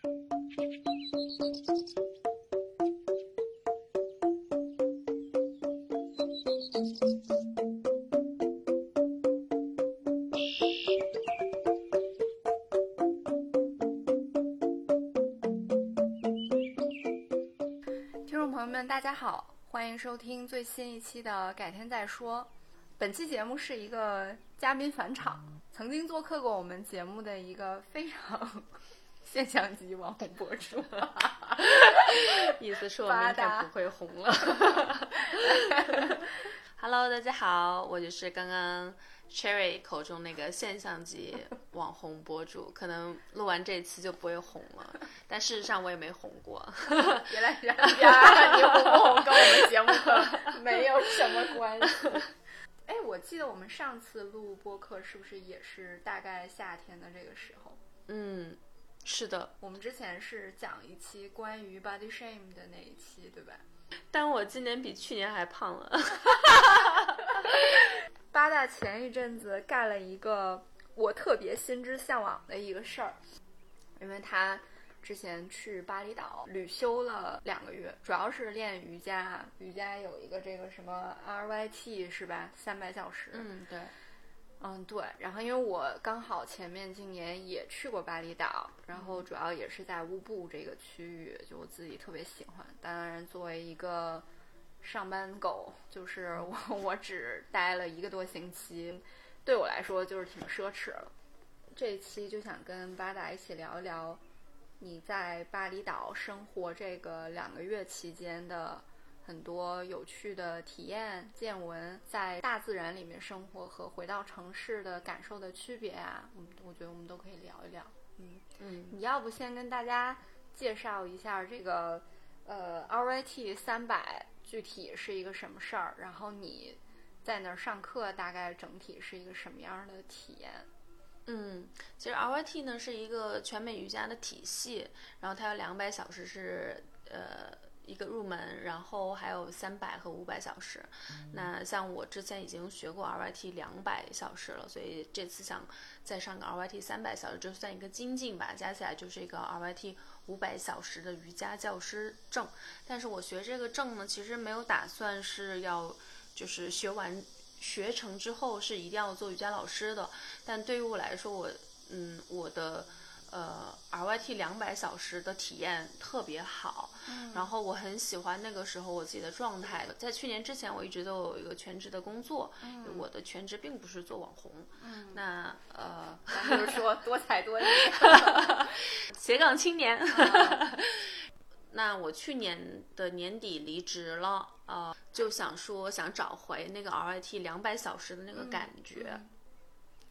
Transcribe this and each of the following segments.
听众朋友们，大家好，欢迎收听最新一期的《改天再说》。本期节目是一个嘉宾返场，曾经做客过我们节目的一个非常现象级网红博主，意思是我明天不会红了。Hello，大家好，我就是刚刚 Cherry 口中那个现象级网红博主，可能录完这期就不会红了，但事实上我也没红过。原来是这样，你红不红跟我们节目可没有什么关系。哎，我记得我们上次录播客是不是也是大概夏天的这个时候？嗯，是的，我们之前是讲一期关于 body shame 的那一期，对吧？但我今年比去年还胖了。八大前一阵子干了一个我特别心之向往的一个事儿，因为他之前去巴厘岛旅修了两个月，主要是练瑜伽。瑜伽有一个这个什么 RYT 是吧？三百小时。嗯，对。嗯，对。然后因为我刚好前面今年也去过巴厘岛，然后主要也是在乌布这个区域，就我自己特别喜欢。当然，作为一个上班狗，就是我我只待了一个多星期，对我来说就是挺奢侈了。这一期就想跟巴达一起聊一聊你在巴厘岛生活这个两个月期间的。很多有趣的体验、见闻，在大自然里面生活和回到城市的感受的区别啊，我我觉得我们都可以聊一聊。嗯嗯，你要不先跟大家介绍一下这个呃 RYT 三百具体是一个什么事儿？然后你在那儿上课大概整体是一个什么样的体验？嗯，其实 RYT 呢是一个全美瑜伽的体系，然后它有两百小时是呃。一个入门，然后还有三百和五百小时。那像我之前已经学过 RYT 两百小时了，所以这次想再上个 RYT 三百小时，就算一个精进吧。加起来就是一个 RYT 五百小时的瑜伽教师证。但是我学这个证呢，其实没有打算是要，就是学完学成之后是一定要做瑜伽老师的。但对于我来说，我嗯，我的。呃，RYT 两百小时的体验特别好，然后我很喜欢那个时候我自己的状态。在去年之前，我一直都有一个全职的工作，我的全职并不是做网红。那呃，就是说多才多艺，斜杠青年。那我去年的年底离职了，呃，就想说想找回那个 RYT 两百小时的那个感觉，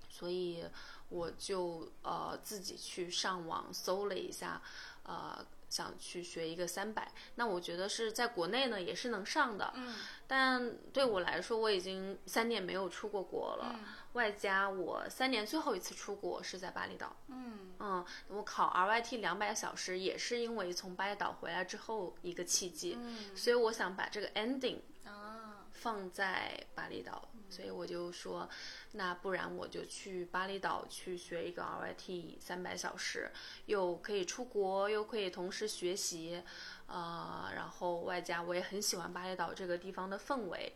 所以。我就呃自己去上网搜了一下，呃想去学一个三百，那我觉得是在国内呢也是能上的，嗯，但对我来说我已经三年没有出过国了，外加我三年最后一次出国是在巴厘岛，嗯。嗯，我考 RYT 两百小时也是因为从巴厘岛回来之后一个契机，嗯，所以我想把这个 ending 啊。放在巴厘岛。所以我就说，那不然我就去巴厘岛去学一个 RYT 三百小时，又可以出国，又可以同时学习，呃，然后外加我也很喜欢巴厘岛这个地方的氛围。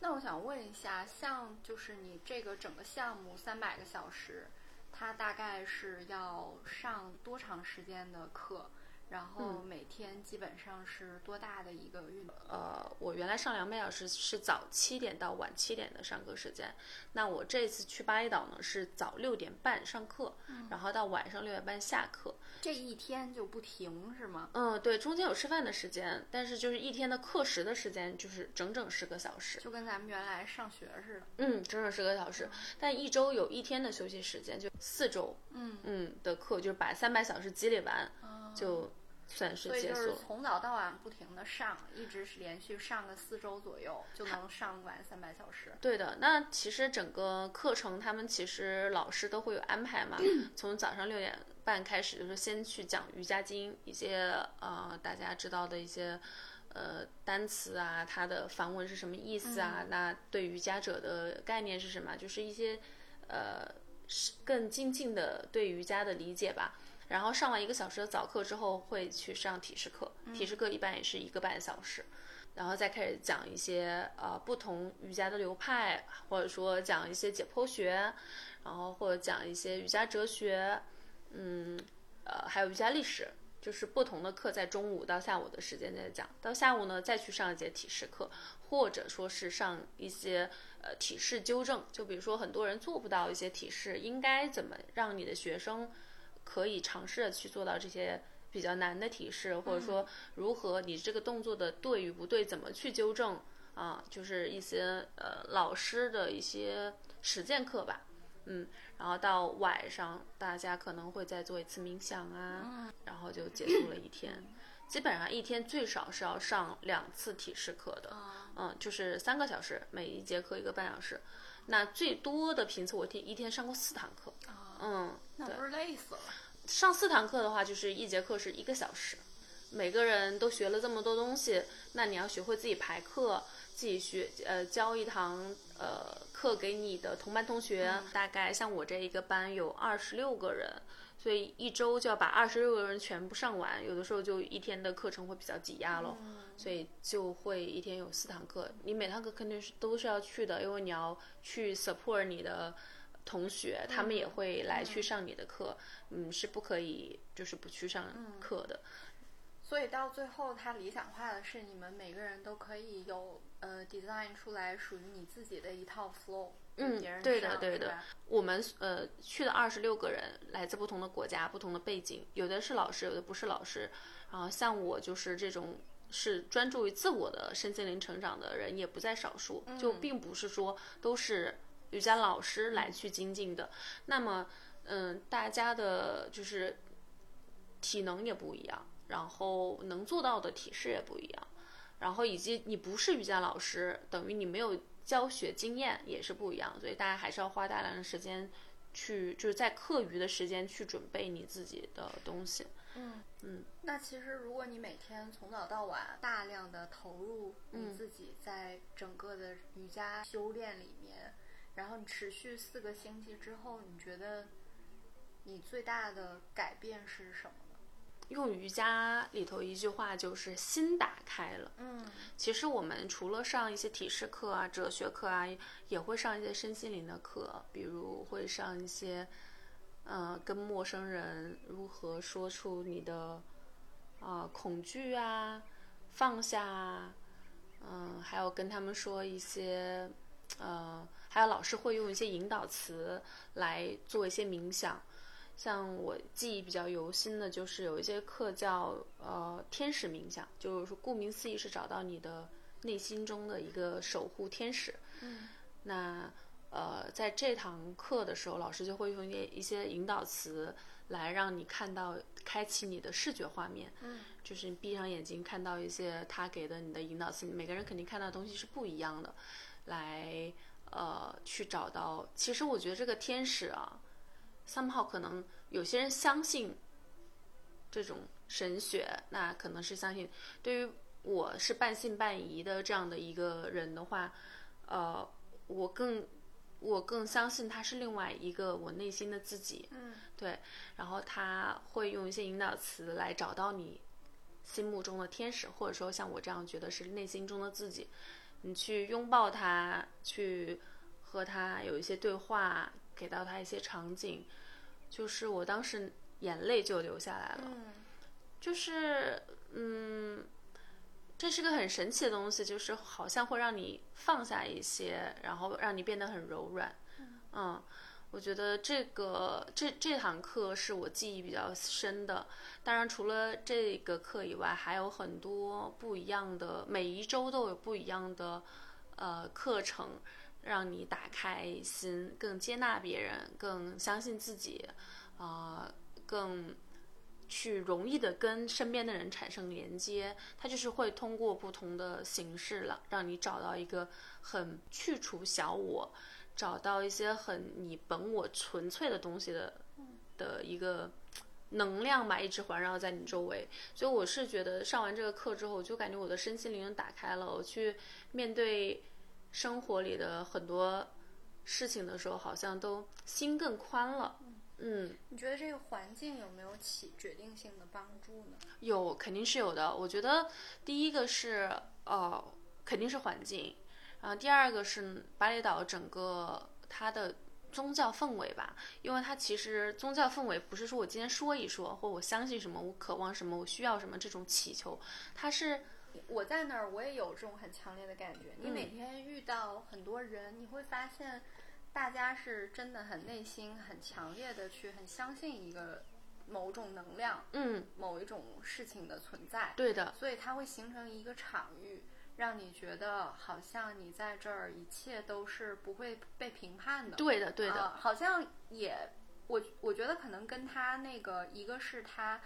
那我想问一下，像就是你这个整个项目三百个小时，它大概是要上多长时间的课？然后每天基本上是多大的一个运动？呃，我原来上两百小时是早七点到晚七点的上课时间，那我这次去巴厘岛呢是早六点半上课，然后到晚上六点半下课，这一天就不停是吗？嗯，对，中间有吃饭的时间，但是就是一天的课时的时间就是整整十个小时，就跟咱们原来上学似的。嗯，整整十个小时，但一周有一天的休息时间，就四周，嗯嗯的课就是把三百小时积累完，就。算是解锁，所以就是从早到晚不停的上，一直是连续上个四周左右，就能上完三百小时。对的，那其实整个课程他们其实老师都会有安排嘛，从早上六点半开始，就是先去讲瑜伽经，一些呃大家知道的一些呃单词啊，它的梵文是什么意思啊？那对瑜伽者的概念是什么？就是一些呃更精进的对瑜伽的理解吧。然后上完一个小时的早课之后，会去上体式课，体式课一般也是一个半小时，然后再开始讲一些呃不同瑜伽的流派，或者说讲一些解剖学，然后或者讲一些瑜伽哲学，嗯，呃，还有瑜伽历史。就是不同的课在中午到下午的时间在讲，到下午呢再去上一节体式课，或者说是上一些呃体式纠正。就比如说很多人做不到一些体式，应该怎么让你的学生可以尝试着去做到这些比较难的体式，或者说如何你这个动作的对与不对怎么去纠正啊？就是一些呃老师的一些实践课吧。嗯，然后到晚上，大家可能会再做一次冥想啊，然后就结束了一天。基本上一天最少是要上两次体式课的，嗯，就是三个小时，每一节课一个半小时。那最多的频次，我听一天上过四堂课，嗯，那不是累死了。上四堂课的话，就是一节课是一个小时，每个人都学了这么多东西，那你要学会自己排课。自己学呃教一堂呃课给你的同班同学，大概像我这一个班有二十六个人，所以一周就要把二十六个人全部上完，有的时候就一天的课程会比较挤压咯，所以就会一天有四堂课，你每堂课肯定是都是要去的，因为你要去 support 你的同学，他们也会来去上你的课，嗯，是不可以就是不去上课的。所以到最后，他理想化的是你们每个人都可以有呃 design 出来属于你自己的一套 flow。嗯，对的，对的。我们呃去的二十六个人，来自不同的国家、不同的背景，有的是老师，有的不是老师。然后像我就是这种是专注于自我的身心灵成长的人，也不在少数。就并不是说都是瑜伽老师来去精进的。那么，嗯，大家的就是体能也不一样。然后能做到的体式也不一样，然后以及你不是瑜伽老师，等于你没有教学经验也是不一样，所以大家还是要花大量的时间去，就是在课余的时间去准备你自己的东西。嗯嗯。那其实如果你每天从早到晚大量的投入你自己在整个的瑜伽修炼里面，然后你持续四个星期之后，你觉得你最大的改变是什么？用瑜伽里头一句话就是心打开了。嗯，其实我们除了上一些体式课啊、哲学课啊，也会上一些身心灵的课，比如会上一些，呃，跟陌生人如何说出你的啊恐惧啊，放下啊，嗯，还有跟他们说一些，呃，还有老师会用一些引导词来做一些冥想。像我记忆比较犹新的，就是有一些课叫呃天使冥想，就是说顾名思义是找到你的内心中的一个守护天使。嗯，那呃在这堂课的时候，老师就会用一些一些引导词来让你看到，开启你的视觉画面。嗯，就是你闭上眼睛看到一些他给的你的引导词，每个人肯定看到的东西是不一样的，来呃去找到。其实我觉得这个天使啊。somehow 可能有些人相信这种神学，那可能是相信。对于我是半信半疑的这样的一个人的话，呃，我更我更相信他是另外一个我内心的自己。嗯，对。然后他会用一些引导词来找到你心目中的天使，或者说像我这样觉得是内心中的自己。你去拥抱他，去和他有一些对话。给到他一些场景，就是我当时眼泪就流下来了，就是嗯，这是个很神奇的东西，就是好像会让你放下一些，然后让你变得很柔软。嗯，我觉得这个这这堂课是我记忆比较深的。当然，除了这个课以外，还有很多不一样的，每一周都有不一样的呃课程。让你打开心，更接纳别人，更相信自己，啊，更去容易的跟身边的人产生连接。它就是会通过不同的形式了，让你找到一个很去除小我，找到一些很你本我纯粹的东西的的一个能量吧，一直环绕在你周围。所以我是觉得上完这个课之后，我就感觉我的身心灵打开了，我去面对。生活里的很多事情的时候，好像都心更宽了。嗯，你觉得这个环境有没有起决定性的帮助呢？有，肯定是有的。我觉得第一个是呃，肯定是环境，然后第二个是巴厘岛整个它的宗教氛围吧，因为它其实宗教氛围不是说我今天说一说，或我相信什么，我渴望什么，我需要什么这种祈求，它是我在那儿，我也有这种很强烈的感觉。你每天遇到很多人，你会发现，大家是真的很内心、很强烈的去很相信一个某种能量、嗯，某一种事情的存在。对的，所以它会形成一个场域，让你觉得好像你在这儿一切都是不会被评判的。对的，对的，啊好像也，我我觉得可能跟他那个，一个是他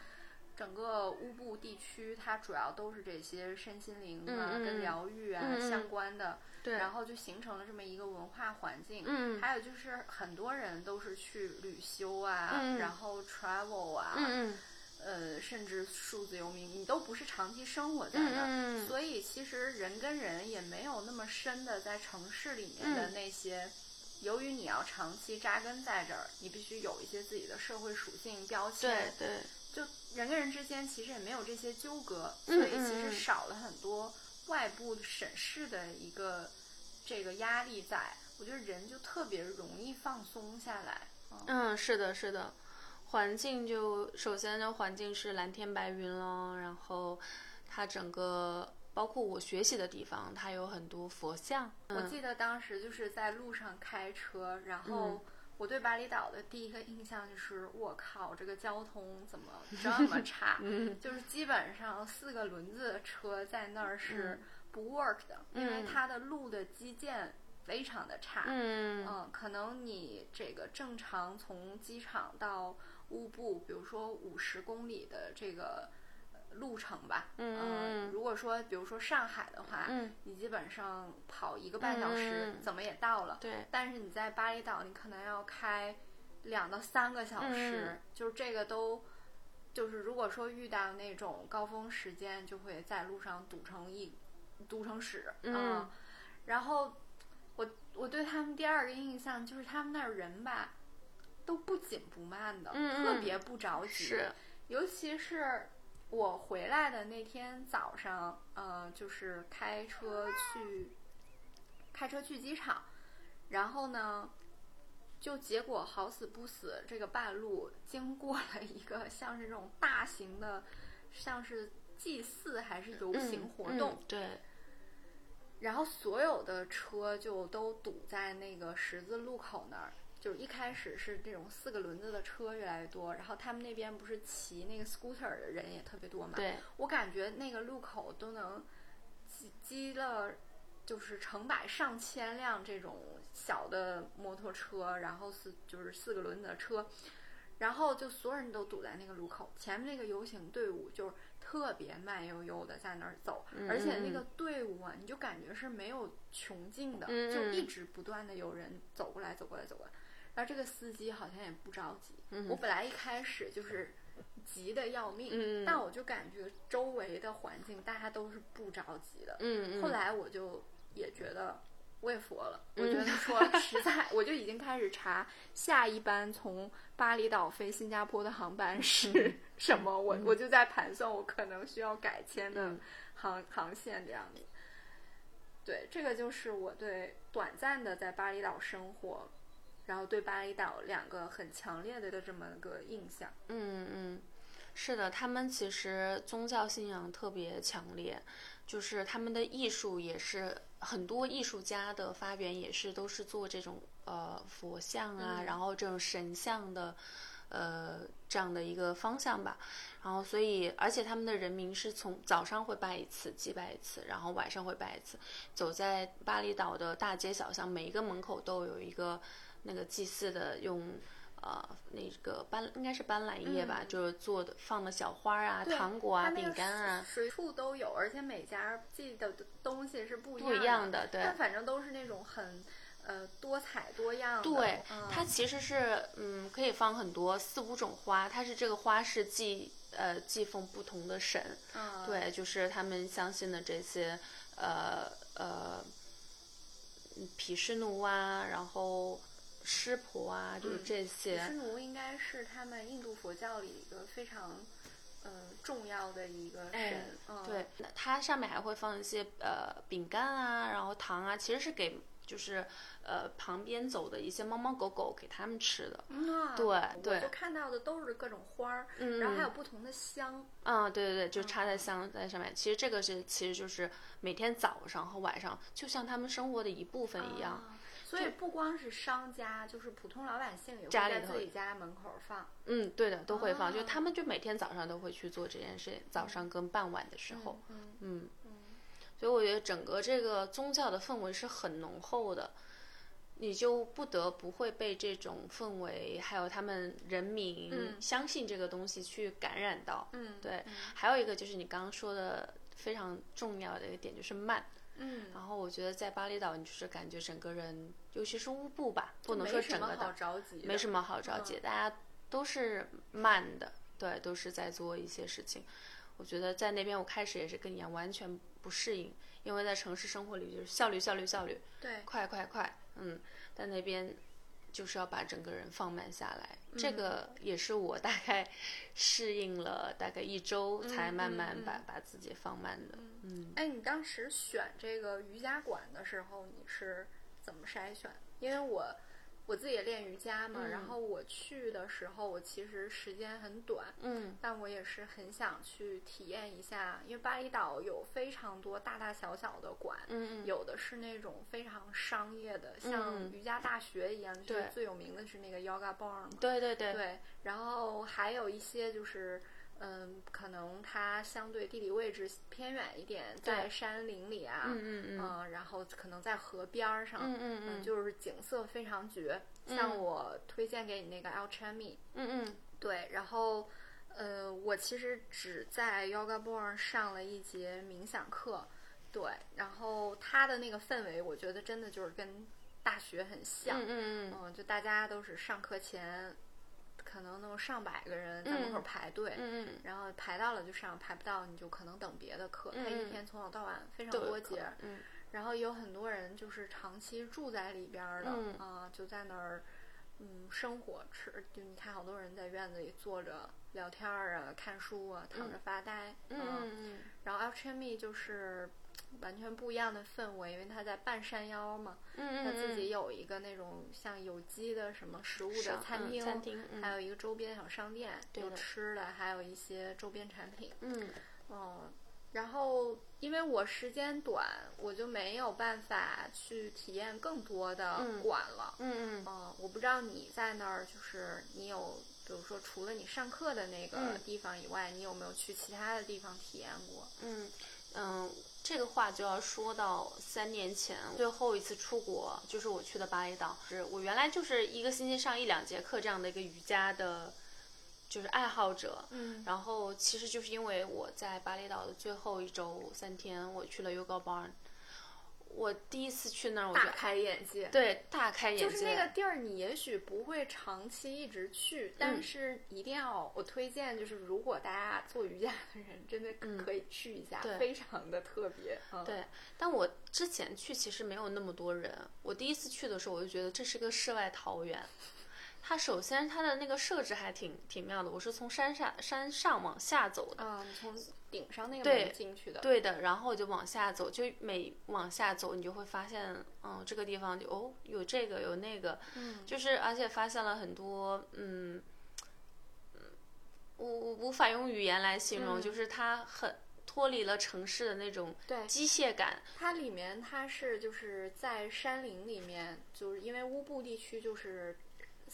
整个乌布地区，它主要都是这些身心灵啊、跟疗愈啊、相关的，对，然后就形成了这么一个文化环境。嗯。还有就是很多人都是去旅修啊，嗯。然后 travel 啊，嗯呃，甚至数字游民，你都不是长期生活在嗯那儿，所以其实人跟人也没有那么深的在城市里面的嗯那些。由于你要长期扎根在这儿，你必须有一些自己的社会属性标签，对对，就人跟人之间其实也没有这些纠葛，嗯所以其实少了很多外部审视的一个这个压力在。我觉得人就特别容易放松下来。嗯嗯，是的，是的，环境就首先呢，环境是蓝天白云了，然后它整个包括我学习的地方，它有很多佛像。嗯我记得当时就是在路上开车，然嗯后我对巴厘岛的第一个印象就是，我靠，这个交通怎么这么差？嗯就是基本上四个轮子的车在那儿是不 work 的，因为嗯它的路的基建非常的差。嗯嗯，可能你这个正常从机场到乌布，比如说五十公里的这个呃路程吧，嗯如果说比如说上海的话，嗯，你基本上跑一个半小时嗯怎么也到了，对，但是你在巴厘岛，你可能要开两到三个小时，嗯。就是这个都。就是如果说遇到那种高峰时间，就会在路上堵成一堵成屎啊、嗯然后我我对他们第二个印象就是他们那儿人吧，都不紧不慢的，特别不着急。是，尤其是我回来的那天早上，呃，就是开车去开车去机场，然后呢，就结果好死不死，这个半路经过了一个像是这种大型的，像是祭祀还是游行活动，嗯对，然后所有的车就都堵在那个十字路口那儿。就是一开始是这种四个轮子的车越来越多，然后他们那边不是骑那个 scooter 的人也特别多嘛。对，我感觉那个路口都能积积了，就是成百上千辆这种小的摩托车，然后四就是四个轮子的车，然后就所有人都堵在那个路口，前面那个游行队伍就是特别慢悠悠的在那儿走，嗯而且那个队伍啊，你就感觉是没有穷尽的，嗯就一直不断的有人走过来走过来走过来，然后这个司机好像也不着急，嗯我本来一开始就是急得要命，嗯但我就感觉周围的环境大家都是不着急的。后来我就也觉得我也佛了，我嗯觉得。说实在，我就已经开始查下一班从巴厘岛飞新加坡的航班是 什么，我我就在盘算我可能需要改签的嗯。航航线这样子。对，这个就是我对短暂的在巴厘岛生活，然后对巴厘岛两个很强烈的这么个印象。嗯嗯，是的，他们其实宗教信仰特别强烈，就是他们的艺术也是很多艺术家的发源也是都是做这种呃佛像啊，嗯然后这种神像的呃这样的一个方向吧。然后所以而且他们的人民是从早上会拜一次，祭拜一次，然后晚上会拜一次。走在巴厘岛的大街小巷，每一个门口都有一个那个祭祀的用。呃，那个斑应该是斑斓叶吧，嗯就是做的放的小花啊、糖果啊、饼干啊，随处都有，而且每家寄的东西是不一不一样的对但反正都是那种很呃多彩多样的。对，嗯、它其实是嗯，可以放很多四五种花，它是这个花是祭呃祭奉不同的神，嗯、对，就是他们相信的这些呃呃，嗯毗湿奴啊，然后湿婆啊，就是这些。毗湿奴应该是他们印度佛教里一个非常。嗯，重要的一个神，对，它上面还会放一些呃饼干啊，然后糖啊，其实是给就是呃旁边走的一些猫猫狗狗给他们吃的。嗯，对对，我看到的都是各种花儿，然后还有不同的香。嗯，对对对，就插在香在上面。其实这个是其实就是每天早上和晚上，就像他们生活的一部分一样。所以不光是商家，就是普通老百姓也会在自己家门口放。嗯，对的，都会放。就他们就每天早上都会去做这件事，早上跟傍晚的时候。嗯嗯。所以我觉得整个这个宗教的氛围是很浓厚的，你就不得不会被这种氛围，还有他们人民相信这个东西去感染到。嗯，对。还有一个就是你刚刚说的非常重要的一个点，就是慢。嗯，然后我觉得在巴厘岛，你就是感觉整个人，尤其是乌布吧，不能说整个的，没什么好着急，大家都是慢的，对，都是在做一些事情。我觉得在那边，我开始也是跟你一样，完全不适应，因为在城市生活里就是效率、效率、效率，对，快快快，嗯，在那边。就是要把整个人放慢下来，这个也是我大概适应了大概一周，才慢慢把把自己放慢的。嗯，哎，你当时选这个瑜伽馆的时候，你是怎么筛选？因为我。我自己也练瑜伽嘛，然后我去的时候，我其实时间很短，嗯，但我也是很想去体验一下，因为巴厘岛有非常多大大小小的馆，嗯有的是那种非常商业的，像瑜伽大学一样，就是，最有名的是那个 Yoga Barn，对对对，对，然后还有一些就是。嗯，可能它相对地理位置偏远一点，在山林里啊，嗯嗯嗯，然后可能在河边上，嗯嗯嗯，就是景色非常绝。像我推荐给你那个 l Chami，嗯嗯，对，然后呃，我其实只在 Yoga Board 上了一节冥想课，对，然后它的那个氛围，我觉得真的就是跟大学很像，嗯嗯嗯，就大家都是上课前。可能能有上百个人在门口排队，嗯然后排到了就上，排不到你就可能等别的课。他一天从早到晚非常多节，嗯，然后有很多人就是长期住在里边的，啊，就在那儿，嗯，生活吃，就你看好多人在院子里坐着聊天啊，看书啊，躺着发呆，嗯嗯，然后 Alchemy 就是。完全不一样的氛围，因为它在半山腰嘛，嗯他自己有一个那种像有机的什么食物的餐厅，餐厅，还有一个周边小商店，有吃的，还有一些周边产品，嗯，哦，然后因为我时间短，我就没有办法去体验更多的馆了，嗯嗯，嗯，我不知道你在那儿，就是你有，比如说除了你上课的那个地方以外，你有没有去其他的地方体验过？嗯嗯。这个话就要说到三年前最后一次出国，就是我去的巴厘岛。是我原来就是一个星期上一两节课这样的一个瑜伽的，就是爱好者。嗯。然后其实就是因为我在巴厘岛的最后一周三天，我去了 Yoga Barn。我第一次去那儿，我大开眼界。对，大开眼界。就是那个地儿，你也许不会长期一直去，但是一定要我推荐，就是如果大家做瑜伽的人，真的可以去一下，非常的特别。对，但我之前去其实没有那么多人。我第一次去的时候，我就觉得这是个世外桃源。它首先它的那个设置还挺挺妙的，我是从山下山上往下走的。啊，从。顶上那个门进去的，对的，然后就往下走，就每往下走，你就会发现，嗯，这个地方就哦，有这个有那个，嗯，就是而且发现了很多，嗯，我我无法用语言来形容，就是它很脱离了城市的那种机械感。它里面它是就是在山林里面，就是因为乌布地区就是。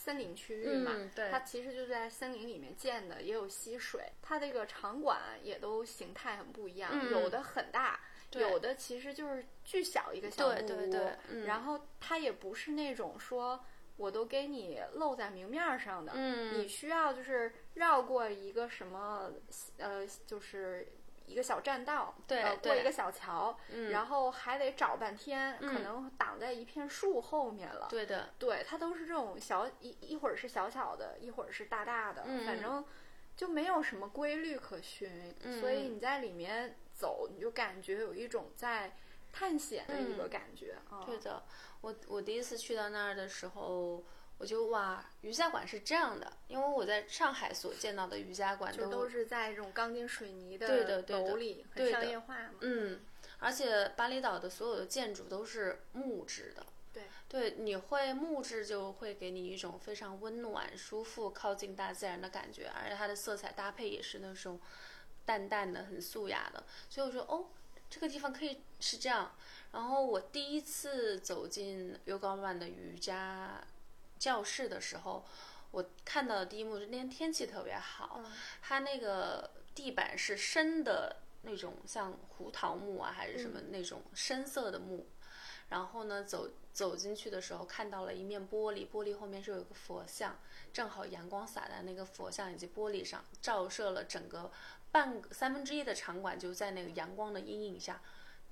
森林区域嘛，它其实就在森林里面建的，也有溪水。它这个场馆也都形态很不一样，有的很大，有的其实就是巨小一个小木屋。然后它也不是那种说我都给你露在明面上的，你需要就是绕过一个什么呃，就是。一个小栈道，呃，过一个小桥，然后还得找半天，可能挡在一片树后面了。对的，对，它都是这种小一一会儿是小小的，一会儿是大大的，反正就没有什么规律可循，所以你在里面走，你就感觉有一种在探险的一个感觉。对的，我我第一次去到那儿的时候。我就哇，瑜伽馆是这样的，因为我在上海所见到的瑜伽馆都都是在这种钢筋水泥对的楼里，很商业化嘛。嗯，而且巴厘岛的所有的建筑都是木质的。对，对，你会木质就会给你一种非常温暖、舒服、靠近大自然的感觉，而且它的色彩搭配也是那种淡淡的、很素雅的，所以我说哦，这个地方可以是这样。然后我第一次走进 Yoga One 的瑜伽教室的时候，我看到的第一幕是那天天气特别好，它那个地板是深的那种像胡桃木啊，还是什么那种深色的木。然后呢，走走进去的时候，看到了一面玻璃，玻璃后面是有一个佛像，正好阳光洒在那个佛像以及玻璃上，照射了整个半个三分之一的场馆，就在那个阳光的阴影下，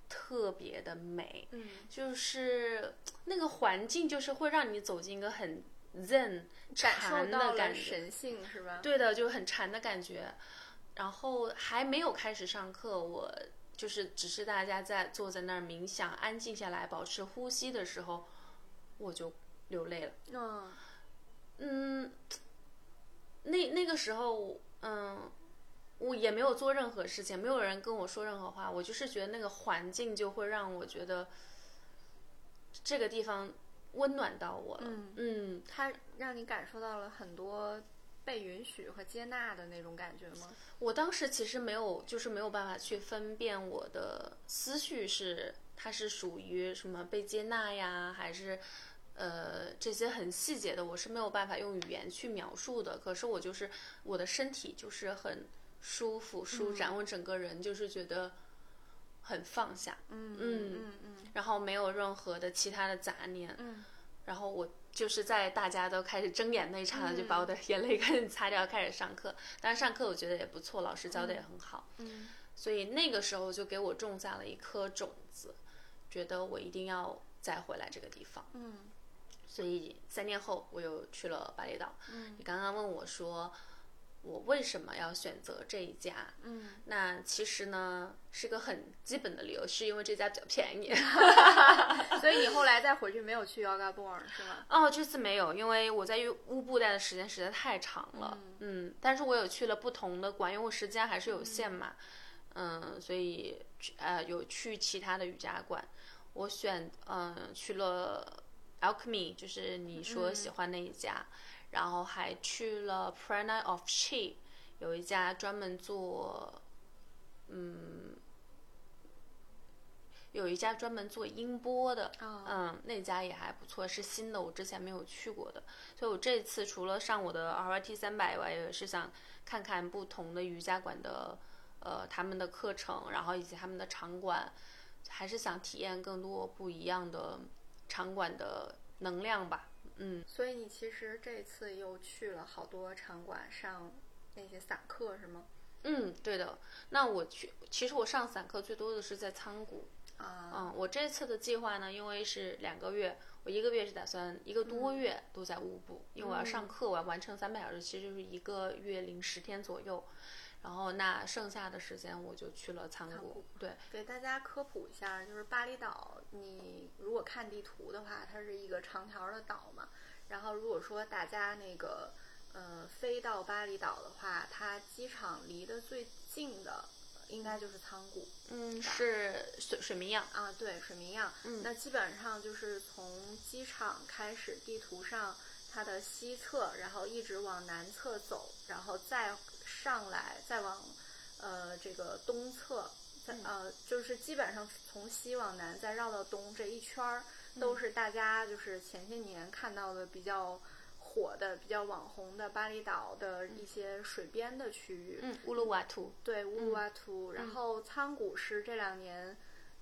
特别的美。嗯，就是那个环境，就是会让你走进一个很 zen 禅的感觉。神性是吧？对的，就很禅的感觉。然后还没有开始上课，我就是只是大家在坐在那儿冥想、安静下来、保持呼吸的时候，我就流泪了。嗯嗯，那那个时候，嗯，我也没有做任何事情，没有人跟我说任何话，我就是觉得那个环境就会让我觉得这个地方温暖到我了。嗯嗯它让你感受到了很多被允许和接纳的那种感觉吗？我当时其实没有，就是没有办法去分辨我的思绪是它是属于什么被接纳呀，还是呃这些很细节的，我是没有办法用语言去描述的。可是我就是我的身体就是很舒服舒展，我整个人就是觉得很放下，嗯嗯嗯嗯然后没有任何的其他的杂念，嗯然后我就是在大家都开始睁眼那一刹那，就把我的眼泪 开始擦掉，开始上课。当然上课我觉得也不错，老师教的也很好。嗯所以那个时候就给我种下了一颗种子，觉得我一定要再回来这个地方。嗯所以三年后我又去了巴厘岛。嗯你刚刚问我说，我为什么要选择这一家？嗯，那其实呢是个很基本的理由，是因为这家比较便宜。所以你后来再回去没有去 Yoga Born 是吗？哦，这次没有，因为我在乌布待的时间实在太长了。嗯但是我有去了不同的馆，因为我时间还是有限嘛。嗯，所以去呃有去其他的瑜伽馆。我选嗯去了 Alchemy，就是你说喜欢那一家，然后还去了 Prana of Chi，有一家专门做嗯。有一家专门做音波的，哦嗯，那家也还不错，是新的，我之前没有去过的。所以我这次除了上我的 RYT 三百以外，也是想看看不同的瑜伽馆的，呃，他们的课程，然后以及他们的场馆，还是想体验更多不一样的场馆的能量吧。嗯，所以你其实这次又去了好多场馆上那些散课是吗？嗯，对的。那我去，其实我上散课最多的是在仓谷。啊，嗯，我这次的计划呢，因为是两个月，我一个月是打算一个多月都在乌布，因为我要上课，我要完成三百小时，其实就是一个月零十天左右。然后那剩下的时间我就去了仓谷。对，给大家科普一下，就是巴厘岛，你如果看地图的话，它是一个长条的岛嘛。然后如果说大家那个呃飞到巴厘岛的话，它机场离得最近的应该就是仓谷。嗯，是水水明漾。啊，对，水明漾。嗯那基本上就是从机场开始，地图上它的西侧，然后一直往南侧走，然后再上来，再往呃这个东侧，再呃就是基本上从西往南再绕到东这一圈儿，都是大家就是前些年看到的比较火的、比较网红的巴厘岛的一些水边的区域。嗯，乌鲁瓦图。对乌鲁瓦图，然后仓谷是这两年，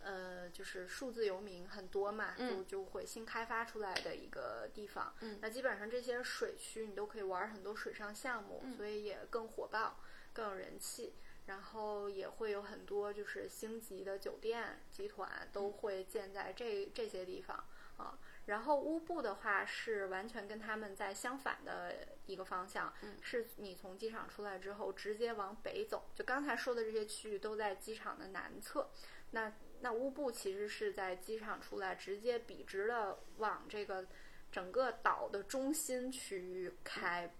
呃，就是数字游民很多嘛，就就会新开发出来的一个地方。嗯那基本上这些水区你都可以玩很多水上项目，所以也更火爆，更有人气。然后也会有很多就是星级的酒店集团都会建在这这些地方啊。然后乌布的话是完全跟他们在相反的一个方向，是你从机场出来之后直接往北走。就刚才说的这些区域都在机场的南侧，那那乌布其实是在机场出来直接笔直的往这个整个岛的中心区域开，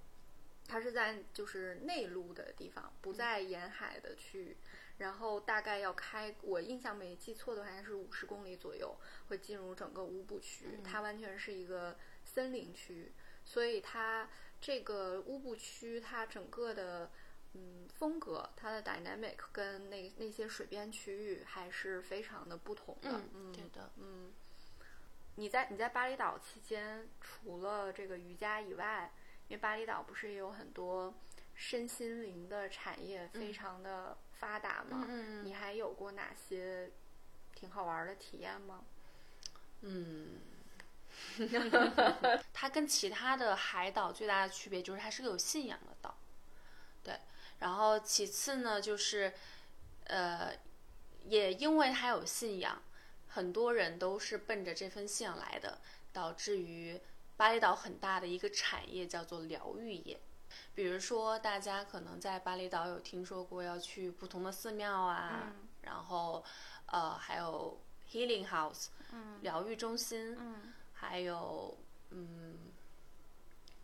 它是在就是内陆的地方，不在沿海的区域。然后大概要开，我印象没记错的话，应该是五十公里左右会进入整个乌布区。它完全是一个森林区，所以它这个乌布区它整个的嗯风格，它的 dynamic 跟那那些水边区域还是非常的不同的。嗯，对的，嗯。你在你在巴厘岛期间，除了这个瑜伽以外，因为巴厘岛不是也有很多身心灵的产业，非常的。发达吗？嗯你还有过哪些挺好玩的体验吗？嗯，它跟其他的海岛最大的区别就是它是个有信仰的岛，对。然后其次呢，就是呃，也因为他有信仰，很多人都是奔着这份信仰来的，导致于巴厘岛很大的一个产业叫做疗愈业。比如说，大家可能在巴厘岛有听说过要去不同的寺庙啊，然后，呃，还有 healing house，疗愈中心，还有，嗯，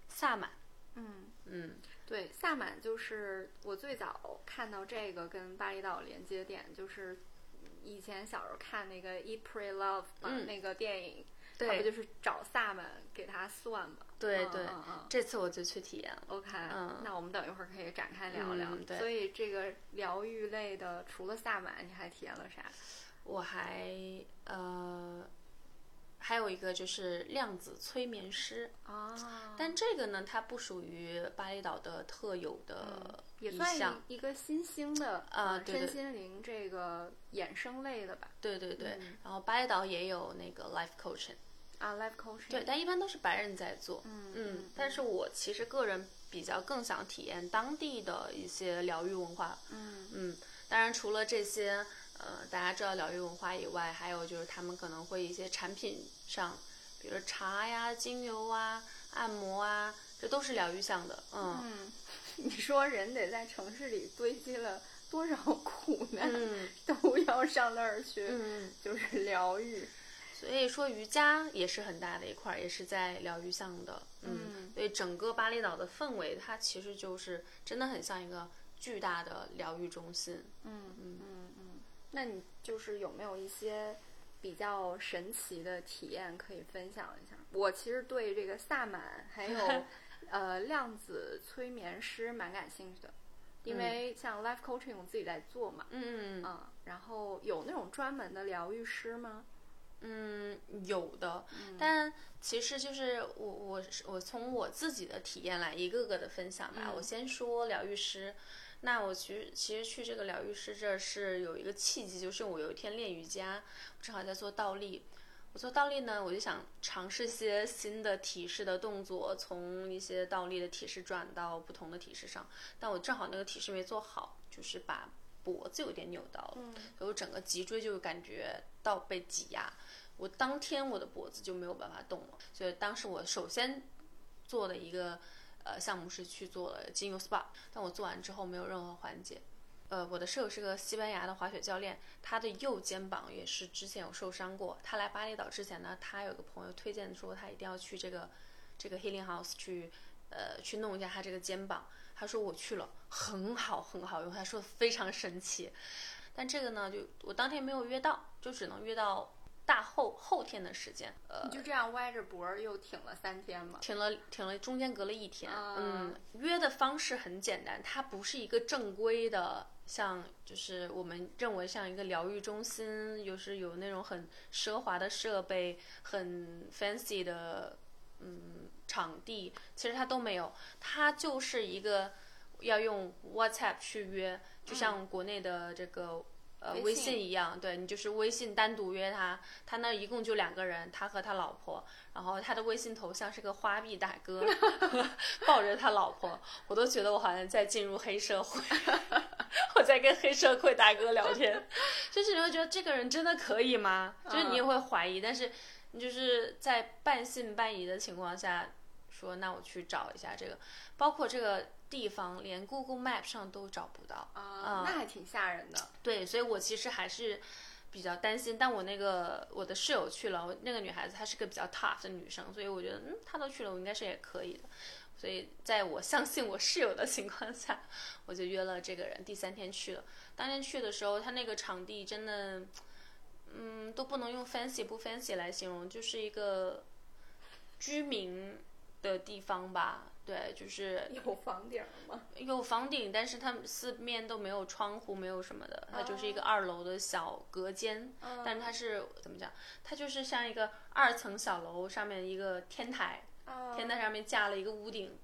萨满，嗯嗯，对，萨满就是我最早看到这个跟巴厘岛连接点，就是以前小时候看那个《Pray Love》那个电影。对不就是找萨满给他算嘛？对对，这次我就去体验了。OK，嗯，那我们等一会儿可以展开聊聊。对所以这个疗愈类的，除了萨满，你还体验了啥？我还呃，还有一个就是量子催眠师啊。但这个呢，它不属于巴厘岛的特有的，也算一个新兴的啊，身心灵这个衍生类的吧。对对对，然后巴厘岛也有那个 life coaching。啊，life coaching 对，但一般都是白人在做，嗯嗯，但是我其实个人比较更想体验当地的一些疗愈文化，嗯嗯，当然除了这些，呃，大家知道疗愈文化以外，还有就是他们可能会一些产品上，比如茶呀、精油啊、按摩啊，这都是疗愈向的，嗯，你说人得在城市里堆积了多少苦难，都要上那儿去，嗯，就是疗愈。所以说瑜伽也是很大的一块，也是在疗愈项的。嗯，所以整个巴厘岛的氛围，它其实就是真的很像一个巨大的疗愈中心。嗯嗯嗯嗯。那你就是有没有一些比较神奇的体验可以分享一下？我其实对这个萨满还有 呃量子催眠师蛮感兴趣的，因为像 life coaching 我自己在做嘛。嗯嗯嗯。然后有那种专门的疗愈师吗？嗯，有的，但其实就是我我我从我自己的体验来一个个的分享吧。我先说疗愈师，那我其实其实去这个疗愈师这是有一个契机，就是我有一天练瑜伽，我正好在做倒立。我做倒立呢，我就想尝试些新的体式的动作，从一些倒立的体式转到不同的体式上。但我正好那个体式没做好，就是把脖子有点扭到了，所以我整个脊椎就感觉到被挤压。我当天我的脖子就没有办法动了，所以当时我首先做的一个呃项目是去做了精油 SPA，但我做完之后没有任何缓解。呃，我的舍友是个西班牙的滑雪教练，他的右肩膀也是之前有受伤过。他来巴厘岛之前呢，他有个朋友推荐说他一定要去这个这个 Healing House 去呃去弄一下他这个肩膀。他说我去了，很好很好用，他说非常神奇。但这个呢，就我当天没有约到，就只能约到。大后后天的时间，呃，你就这样歪着脖儿又挺了三天吗？挺了挺了，中间隔了一天。嗯，约的方式很简单，它不是一个正规的，像就是我们认为像一个疗愈中心，又是有那种很奢华的设备、很 fancy 的嗯场地，其实它都没有，它就是一个要用 WhatsApp 去约，就像国内的这个。呃，微信一样，对你就是微信单独约他，他那一共就两个人，他和他老婆，然后他的微信头像是个花臂大哥，抱着他老婆，我都觉得我好像在进入黑社会，我在跟黑社会大哥聊天，就是你会觉得这个人真的可以吗？就是你也会怀疑，但是你就是在半信半疑的情况下，说那我去找一下这个，包括这个。地方连 Google Map 上都找不到啊，那还挺吓人的。对，所以我其实还是比较担心，但我那个我的室友去了，那个女孩子她是个比较 tough 的女生，所以我觉得嗯，她都去了，我应该是也可以的。所以在我相信我室友的情况下，我就约了这个人，第三天去了。当天去的时候，他那个场地真的，嗯，都不能用 fancy 不 fancy 来形容，就是一个居民的地方吧。对，就是有房顶吗？有房顶，但是它四面都没有窗户，没有什么的，它就是一个二楼的小隔间。但是它是怎么讲？它就是像一个二层小楼上面一个天台，天台上面架了一个屋顶，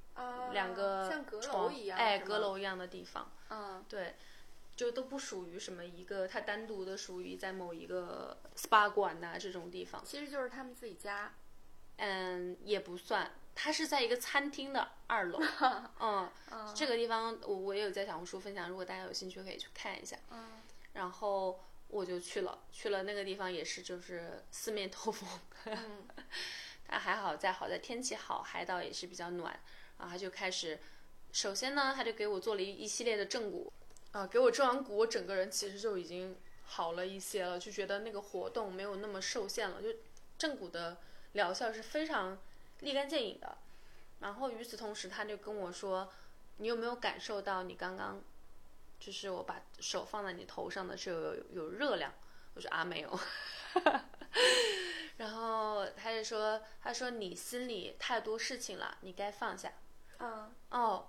两个像阁楼一样，哎，阁楼一样的地方。嗯，对，就都不属于什么一个，它单独的属于在某一个 SPA 馆呐、这种地方。其实就是他们自己家。嗯，也不算，它是在一个餐厅的二楼。嗯，这个地方我我也有在小红书分享，如果大家有兴趣可以去看一下。嗯，然后我就去了，去了那个地方也是就是四面透风。嗯但还好在好在天气好，海岛也是比较暖，然后他就开始，首先呢，他就给我做了一一系列的正骨，啊，给我正完骨，我整个人其实就已经好了一些了，就觉得那个活动没有那么受限了，就正骨的疗效是非常立竿见影的。然后与此同时，他就跟我说，你有没有感受到你刚刚，就是我把手放在你头上的时候有有有热量？我说啊没有。然后他就说：“他说你心里太多事情了，你该放下。嗯，哦，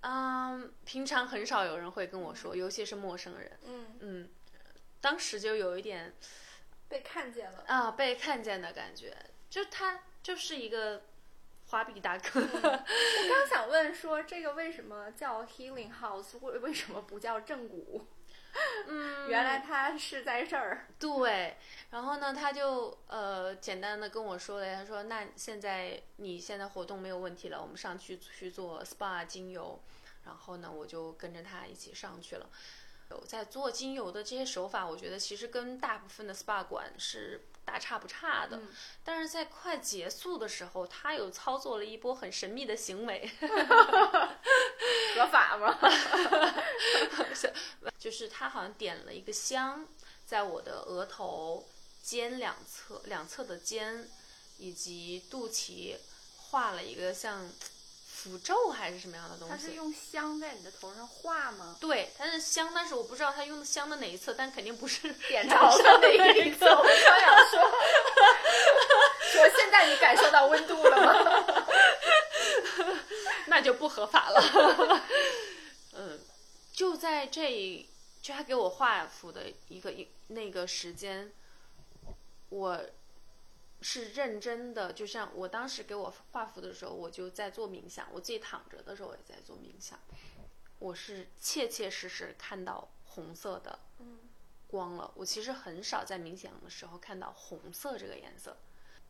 嗯，平常很少有人会跟我说，尤其是陌生人。嗯，嗯，当时就有一点被看见了。啊被看见的感觉，就他就是一个花臂大哥。我刚想问说，这个为什么叫 Healing House？为为什么不叫正骨？嗯，原来他是在这儿。对，然后呢，他就呃简单的跟我说了，他说那现在你现在活动没有问题了，我们上去去做 SPA 精油，然后呢，我就跟着他一起上去了。有在做精油的这些手法，我觉得其实跟大部分的 SPA 馆是大差不差的，嗯但是在快结束的时候，他有操作了一波很神秘的行为。合法吗？就是他好像点了一个香，在我的额头、肩两侧、两侧的肩以及肚脐画了一个像符咒还是什么样的东西。它是用香在你的头上画吗？对，它是香，但是我不知道它用的香的哪一侧，但肯定不是 点着的那一侧，我刚想说，说现在你感受到温度了吗？那就不合法了。嗯，就在这，就他给我画符的一个一那个时间，我是认真的，就像我当时给我画符的时候，我就在做冥想，我自己躺着的时候也在做冥想，我是切切实实看到红色的光了。我其实很少在冥想的时候看到红色这个颜色，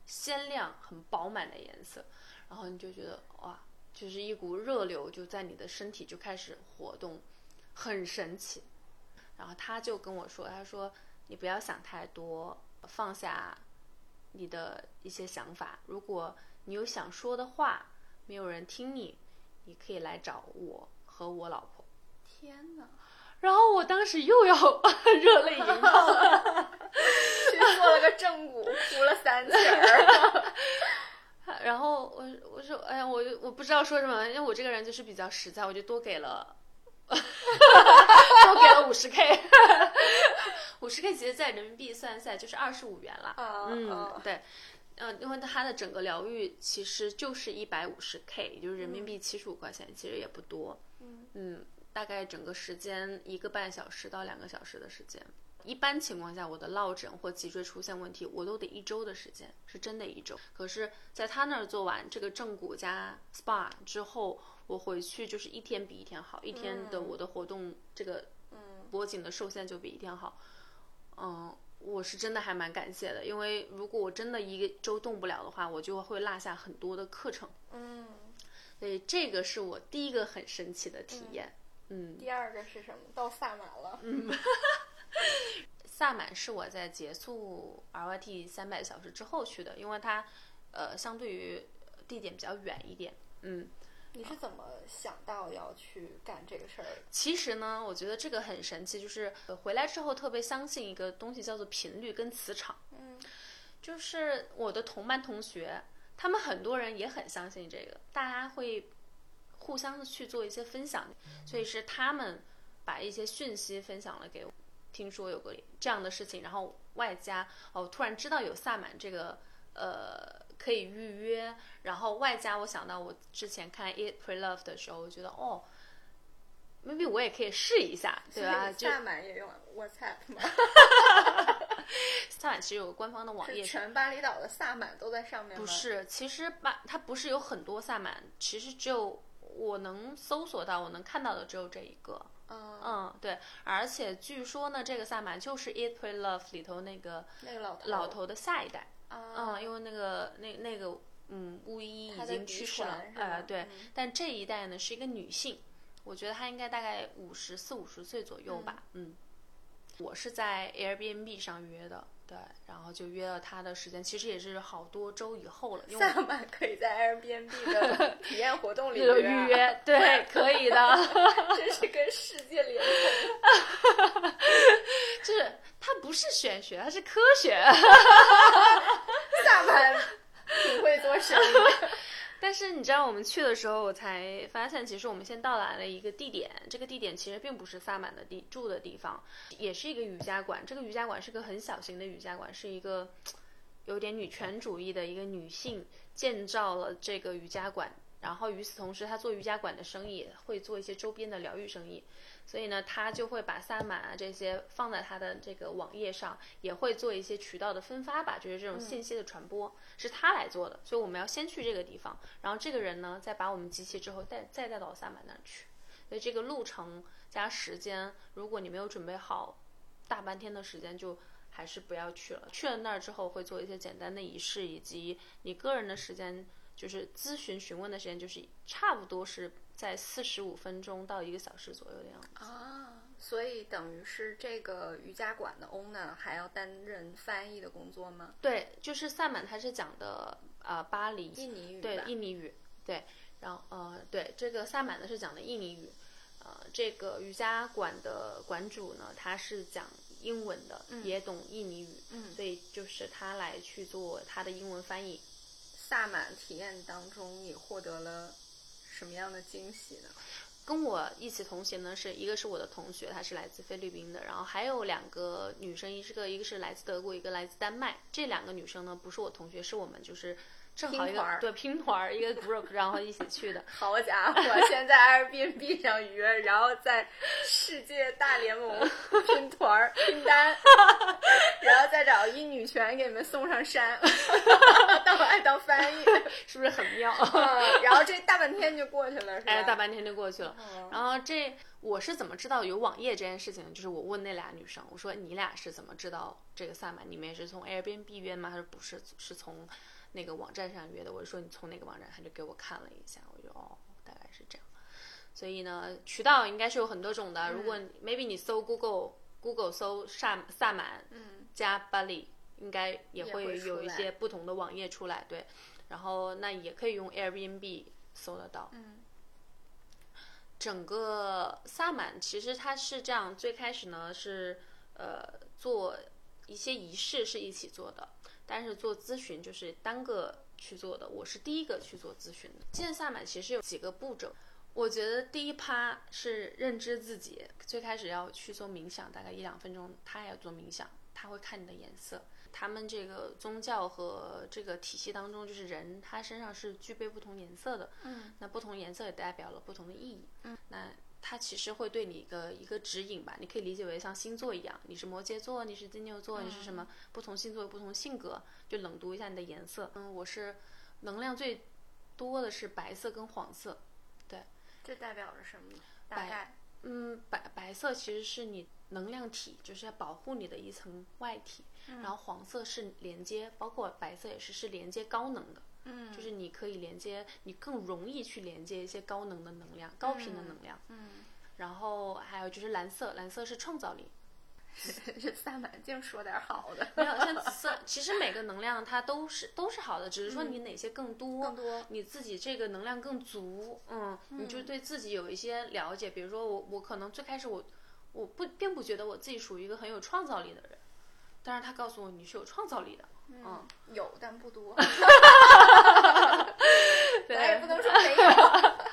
鲜亮、很饱满的颜色，然后你就觉得哇。就是一股热流就在你的身体就开始活动，很神奇。然后他就跟我说：“他说你不要想太多，放下你的一些想法。如果你有想说的话，没有人听你，你可以来找我和我老婆。天哪！”然后我当时又要 热泪盈眶了，去做了个正骨，哭了三起儿。然后我我说哎呀，我我不知道说什么，因为我这个人就是比较实在，我就多给了，多给了五十 K，五十 K 其实在人民币算下来就是二十五元了。嗯，对，嗯，因为它的整个疗愈其实就是一百五十 K，也就是人民币七十五块钱，其实也不多。嗯嗯，大概整个时间一个半小时到两个小时的时间。一般情况下，我的落枕或脊椎出现问题，我都得一周的时间，是真的一周。可是，在他那儿做完这个正骨加 SPA 之后，我回去就是一天比一天好，一天的我的活动，这个脖颈的受限就比一天好。嗯，我是真的还蛮感谢的，因为如果我真的一个周动不了的话，我就会落下很多的课程。嗯，所以这个是我第一个很神奇的体验。嗯，第二个是什么？到萨满了。嗯。萨满是我在结束 RYT 三百小时之后去的，因为它，呃，相对于地点比较远一点，嗯，你是怎么想到要去干这个事儿的？其实呢，我觉得这个很神奇，就是回来之后特别相信一个东西叫做频率跟磁场。嗯，就是我的同班同学，他们很多人也很相信这个，大家会互相的去做一些分享，所以是他们把一些讯息分享了给我。听说有个这样的事情，然后外加哦，突然知道有萨满这个呃可以预约，然后外加我想到我之前看《Eat Pray Love》的时候，我觉得哦，maybe 我也可以试一下，对吧？萨满也用 WhatsApp 吗？萨满其实有个官方的网页，全巴厘岛的萨满都在上面不是，其实巴它不是有很多萨满，其实只有我能搜索到、我能看到的只有这一个。嗯嗯，对，而且据说呢，这个萨满就是《Eat Pray Love》里头那个那个老头老头的下一代。啊，嗯，因为那个那那个嗯巫医已经去世了呃，对嗯，但这一代呢是一个女性，我觉得她应该大概五十四五十岁左右吧，嗯。我是在 Airbnb 上约的，对，然后就约了他的时间，其实也是好多周以后了，因为萨满可以在 Airbnb 的 体验活动里预约，对，可以的。真是跟世界连通。就是它不是玄学，它是科学。萨满挺会做生意的。但是你知道，我们去的时候，我才发现，其实我们先到达了一个地点，这个地点其实并不是萨满的地住的地方，也是一个瑜伽馆。这个瑜伽馆是个很小型的瑜伽馆，是一个有点女权主义的一个女性建造了这个瑜伽馆。然后与此同时，她做瑜伽馆的生意，会做一些周边的疗愈生意。所以呢，他就会把萨满啊这些放在他的这个网页上，也会做一些渠道的分发吧，就是这种信息的传播、是他来做的。所以我们要先去这个地方，然后这个人呢再把我们集齐之后带再带到萨满那儿去。所以这个路程加时间，如果你没有准备好大半天的时间，就还是不要去了。去了那儿之后会做一些简单的仪式，以及你个人的时间。就是咨询询问的时间，就是差不多是在四十五分钟到一个小时左右的样子。啊，所以等于是这个瑜伽馆的 owner 还要担任翻译的工作吗？对，就是萨满他是讲的呃巴黎印尼语对印尼语，对，然后呃对这个萨满呢是讲的印尼语，呃这个瑜伽馆的馆主呢他是讲英文的，也懂印尼语，嗯所以就是他来去做他的英文翻译。萨满体验当中，也获得了什么样的惊喜呢？跟我一起同行呢，是一个是我的同学，她是来自菲律宾的，然后还有两个女生，一个一个是来自德国，一个来自丹麦。这两个女生呢，不是我同学，是我们就是正好一拼团儿个对拼团儿一个 group，然后一起去的。好家伙，先在 Airbnb 上约，然后在世界大联盟拼团儿拼单，然后再找一女权给你们送上山，当我爱当翻译，是不是很妙？嗯，然后这大半天就过去了，是吧？哎，大半天就过去了。嗯然后这我是怎么知道有网页这件事情呢？就是我问那俩女生，我说你俩是怎么知道这个萨满？你们也是从 Airbnb 约吗？她说不是，是从那个网站上约的。我就说你从哪个网站？他就给我看了一下，我就哦，大概是这样。所以呢，渠道应该是有很多种的。如果你 maybe 你搜 Google Google 搜萨萨满嗯加巴黎，应该也也会有一些不同的网页出来。对，然后那也可以用 Airbnb 搜得到。嗯整个萨满其实它是这样，最开始呢是呃做一些仪式是一起做的，但是做咨询就是单个去做的。我是第一个去做咨询的。见萨满其实有几个步骤，我觉得第一趴是认知自己，最开始要去做冥想，大概一两分钟，他也要做冥想，他会看你的颜色。他们这个宗教和这个体系当中，就是人他身上是具备不同颜色的，嗯，那不同颜色也代表了不同的意义，嗯，那它其实会对你一个一个指引吧，你可以理解为像星座一样，你是摩羯座，你是金牛座，你是什么？不同星座有不同性格，就冷读一下你的颜色。嗯，我是能量最多的是白色跟黄色，对这代表着什么？大白概嗯，白白色其实是你能量体，就是要保护你的一层外体，然后黄色是连接，包括白色也是是连接高能的，嗯就是你可以连接，你更容易去连接一些高能的能量、高频的能量。嗯，然后还有就是蓝色，蓝色是创造力。这萨满净说点好的，没有像紫 色，其实每个能量它都是都是好的，只是说你哪些更多，更多你自己这个能量更足，嗯，你就对自己有一些了解。比如说我，我可能最开始我我不并不觉得我自己属于一个很有创造力的人，但是他告诉我你是有创造力的，嗯，有但不多，对。咱也不能说没有。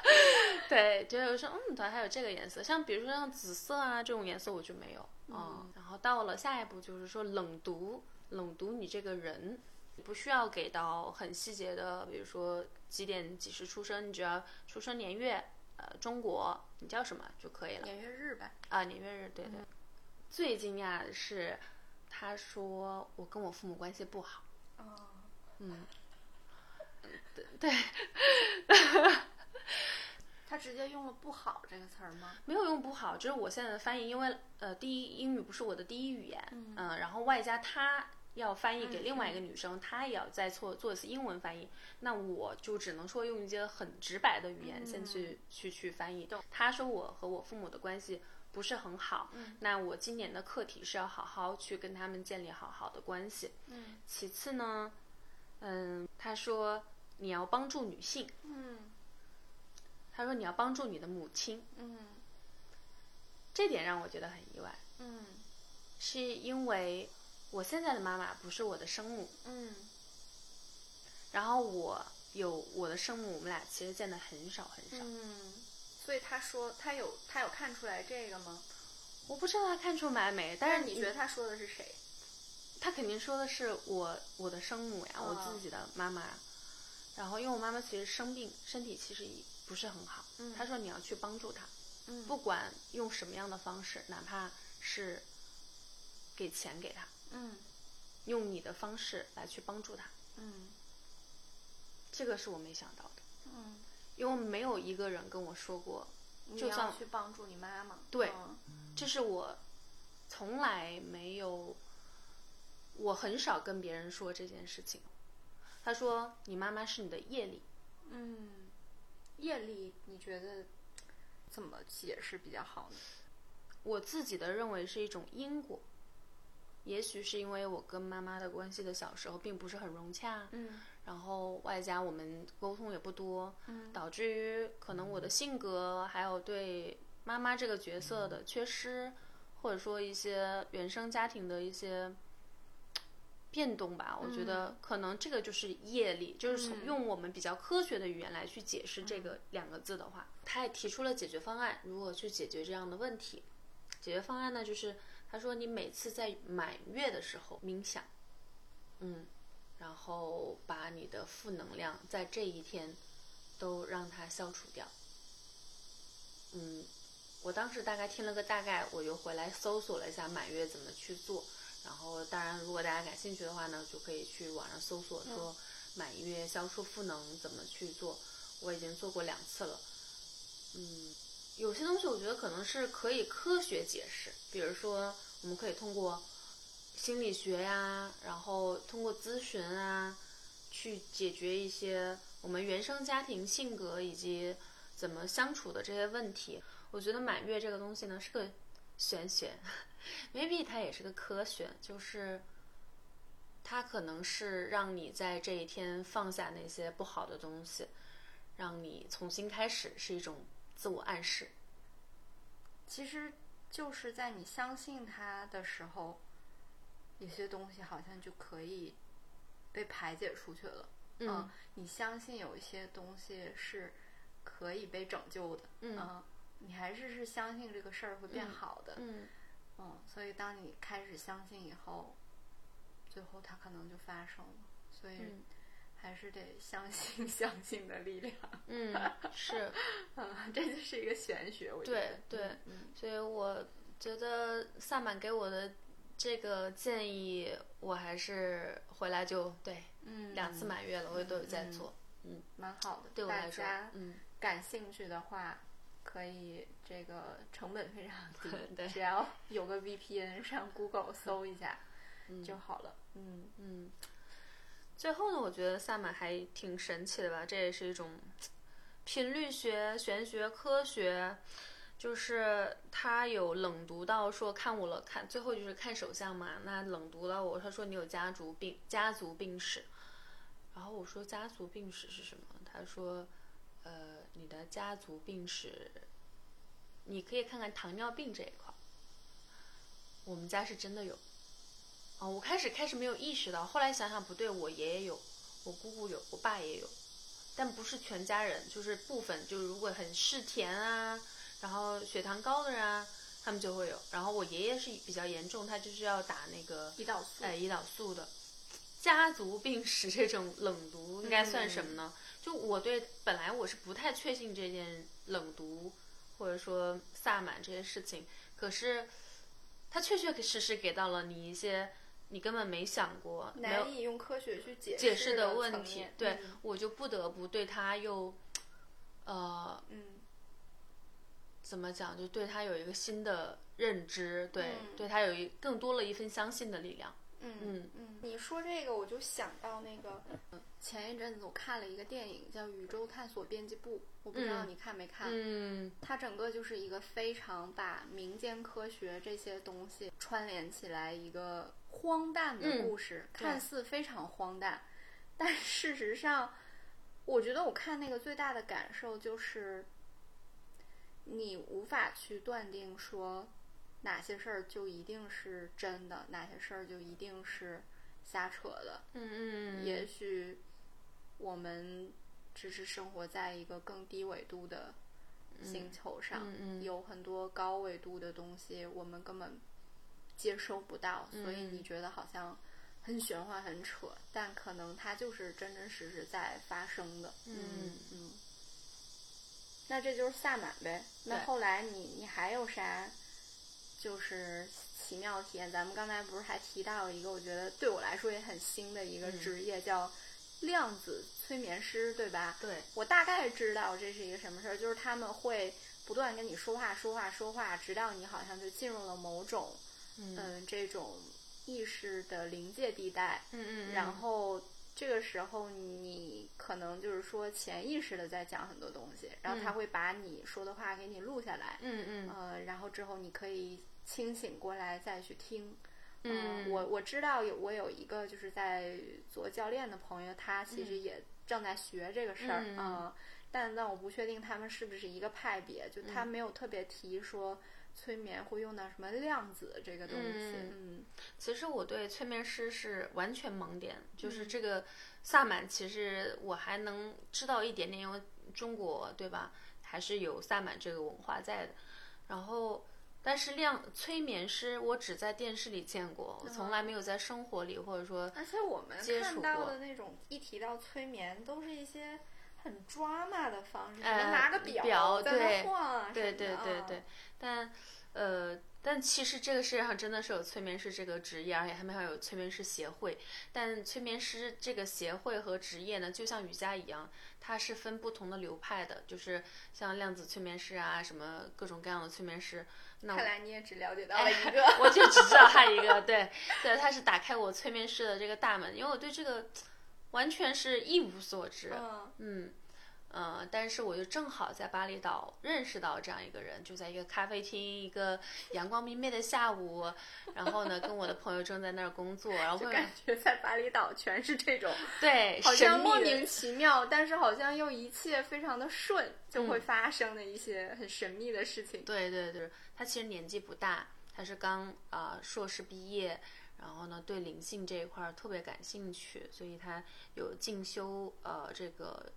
对，就是说，嗯，对，还有这个颜色，像比如说像紫色啊这种颜色我就没有，嗯，然后到了下一步就是说冷读，冷读你这个人，不需要给到很细节的，比如说几点几时出生，你只要出生年月，呃，中国你叫什么就可以了，年月日呗，啊，年月日，对对。最惊讶的是，他说我跟我父母关系不好，哦，嗯，对对。他直接用了“不好”这个词儿吗？没有用不好，就是我现在的翻译，因为呃，第一英语不是我的第一语言，嗯、然后外加他要翻译给另外一个女生，她也要再做做一次英文翻译，那我就只能说用一些很直白的语言先去、去去翻译。他说我和我父母的关系不是很好，那我今年的课题是要好好去跟他们建立好好的关系。嗯。其次呢，嗯，他说你要帮助女性，嗯。他说你要帮助你的母亲，嗯。这点让我觉得很意外。嗯。是因为我现在的妈妈不是我的生母，嗯。然后我有我的生母，我们俩其实见的很少很少。嗯，所以他说他有他有看出来这个吗？我不知道他看出来没，但但是是你觉得他说的是谁？他肯定说的是我我的生母呀，哦我自己的妈妈。然后因为我妈妈其实生病，身体其实也不是很好。嗯他说你要去帮助她，嗯不管用什么样的方式，哪怕是给钱给她，嗯用你的方式来去帮助她。嗯这个是我没想到的，嗯，因为没有一个人跟我说过，你要就算去帮助你妈妈。对嗯这是我从来没有，我很少跟别人说这件事情。他说：“你妈妈是你的业力。嗯，业力你觉得怎么解释比较好呢？”我自己的认为是一种因果，也许是因为我跟妈妈的关系的小时候并不是很融洽，嗯然后外加我们沟通也不多，嗯导致于可能我的性格还有对妈妈这个角色的缺失，或者说一些原生家庭的一些变动吧。我觉得可能这个就是业力，就是用我们比较科学的语言来去解释这个两个字的话，他也提出了解决方案，如何去解决这样的问题。解决方案呢，就是他说你每次在满月的时候冥想，嗯，然后把你的负能量在这一天都让它消除掉。嗯，我当时大概听了个大概，我就回来搜索了一下满月怎么去做。然后，当然，如果大家感兴趣的话呢，就可以去网上搜索说满月消除负能怎么去做。我已经做过两次了。嗯，有些东西我觉得可能是可以科学解释，比如说我们可以通过心理学呀，然后通过咨询啊，去解决一些我们原生家庭性格以及怎么相处的这些问题。我觉得满月这个东西呢是个玄学，maybe 它也是个科学，就是它可能是让你在这一天放下那些不好的东西，让你重新开始，是一种自我暗示。其实就是在你相信它的时候，有些东西好像就可以被排解出去了。嗯你相信有一些东西是可以被拯救的。嗯你还是是相信这个事儿会变好的。嗯嗯，所以当你开始相信以后，最后它可能就发生了。所以嗯还是得相信 相信的力量。嗯，是。嗯，这就是一个玄学，我觉对得。对，嗯所以我觉得萨满给我的这个建议，我还是回来就对嗯，两次满月了，我也都有在做。嗯蛮好的。对我来说嗯，感兴趣的话，可以这个成本非常低，对只要有个 VPN 上 Google 搜一下 就好了。嗯嗯，最后呢，我觉得萨满还挺神奇的吧，这也是一种 频率学、玄学、科学，就是他有冷读到说看我了，看最后就是看手相嘛，那冷读到我，他说你有家族病，家族病史，然后我说家族病史是什么？他说，呃，你的家族病史，你可以看看糖尿病这一块，我们家是真的有。啊、我开始开始没有意识到，后来想想不对，我爷爷有，我姑姑有，我爸也有，但不是全家人，就是部分，就是如果很嗜甜啊，然后血糖高的人啊，他们就会有。然后我爷爷是比较严重，他就是要打那个胰岛素哎胰岛素的。家族病史这种冷读应该算什么呢？就我对本来我是不太确信这件冷读或者说萨满这些事情，可是它确确实实给到了你一些你根本没想过、难以用科学去解解释的问题对、嗯我就不得不对他又，呃，嗯怎么讲，就对他有一个新的认知，对，嗯对他有一更多了一份相信的力量。嗯嗯嗯，你说这个我就想到那个，前一阵子我看了一个电影叫《宇宙探索编辑部》，我不知道嗯你看没看。嗯它整个就是一个非常把民间科学这些东西串联起来一个荒诞的故事，对看似非常荒诞，但事实上，我觉得我看那个最大的感受就是，你无法去断定说哪些事儿就一定是真的，哪些事儿就一定是瞎扯的。嗯嗯，也许我们只是生活在一个更低纬度的星球上，嗯嗯有很多高纬度的东西我们根本接收不到，所以嗯你觉得好像很玄幻、很扯，但可能它就是真真实实在发生的。嗯嗯。那这就是萨满呗。那后来你你还有啥？就是奇妙体验。咱们刚才不是还提到了一个，我觉得对我来说也很新的一个嗯职业，叫量子催眠师，对吧？对，我大概知道这是一个什么事儿，就是他们会不断跟你说话、说话、说话，直到你好像就进入了某种嗯嗯这种意识的临界地带，嗯嗯，然后这个时候你可能就是说潜意识的在讲很多东西，然后他嗯。会把你说的话给你录下来，嗯嗯。呃，然后之后你可以清醒过来再去听。呃嗯，我我知道有我有一个就是在做教练的朋友，他其实也正在学这个事儿，嗯呃但但我不确定他们是不是一个派别，就他没有特别提说催眠会用到什么量子这个东西，嗯。嗯。其实我对催眠师是完全盲点，就是嗯。这个萨满，其实我还能知道一点点，因为中国对吧，还是有萨满这个文化在的。然后，但是量催眠师，我只在电视里见过，我从来没有在生活里或者说而且我们接触看到的那种一提到催眠，都是一些很抓马的方式，呃拿个表表在那对晃啊对对对对，但呃，但其实这个世界上真的是有催眠师这个职业，而且他们还有催眠师协会。但催眠师这个协会和职业呢，就像瑜伽一样，它是分不同的流派的，就是像量子催眠师啊，什么各种各样的催眠师。那我看来你也只了解到了一个，我就只知道他一个，对对，他是打开我催眠师的这个大门，因为我对这个完全是一无所知。嗯嗯，呃，但是我就正好在巴厘岛认识到这样一个人，就在一个咖啡厅，一个阳光明媚的下午，然后呢，跟我的朋友正在那儿工作，然后就感觉在巴厘岛全是这种，对，好像莫名其妙，但是好像又一切非常的顺，就会嗯发生的一些很神秘的事情。对对对，他其实年纪不大，他是刚啊、呃硕士毕业，然后呢对灵性这一块儿特别感兴趣，所以他有进修呃这个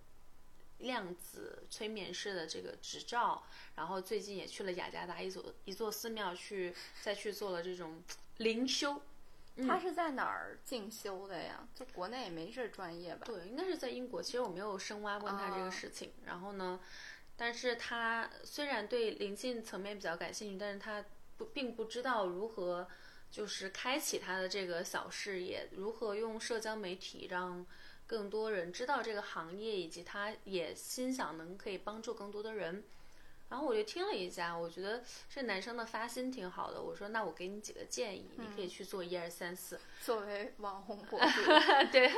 量子催眠师的这个执照，然后最近也去了雅加达一座一座寺庙去再去做了这种灵修。他是在哪儿进修的呀？就国内也没这专业吧？对，应该是在英国。其实我没有深挖问他这啊个事情。然后呢，但是他虽然对灵性层面比较感兴趣，但是他不并不知道如何就是开启他的这个小事业，如何用社交媒体让更多人知道这个行业，以及他也心想能可以帮助更多的人。然后我就听了一下，我觉得这男生的发心挺好的。我说，那我给你几个建议，你可以去做一二三四。作为网红博 主，对，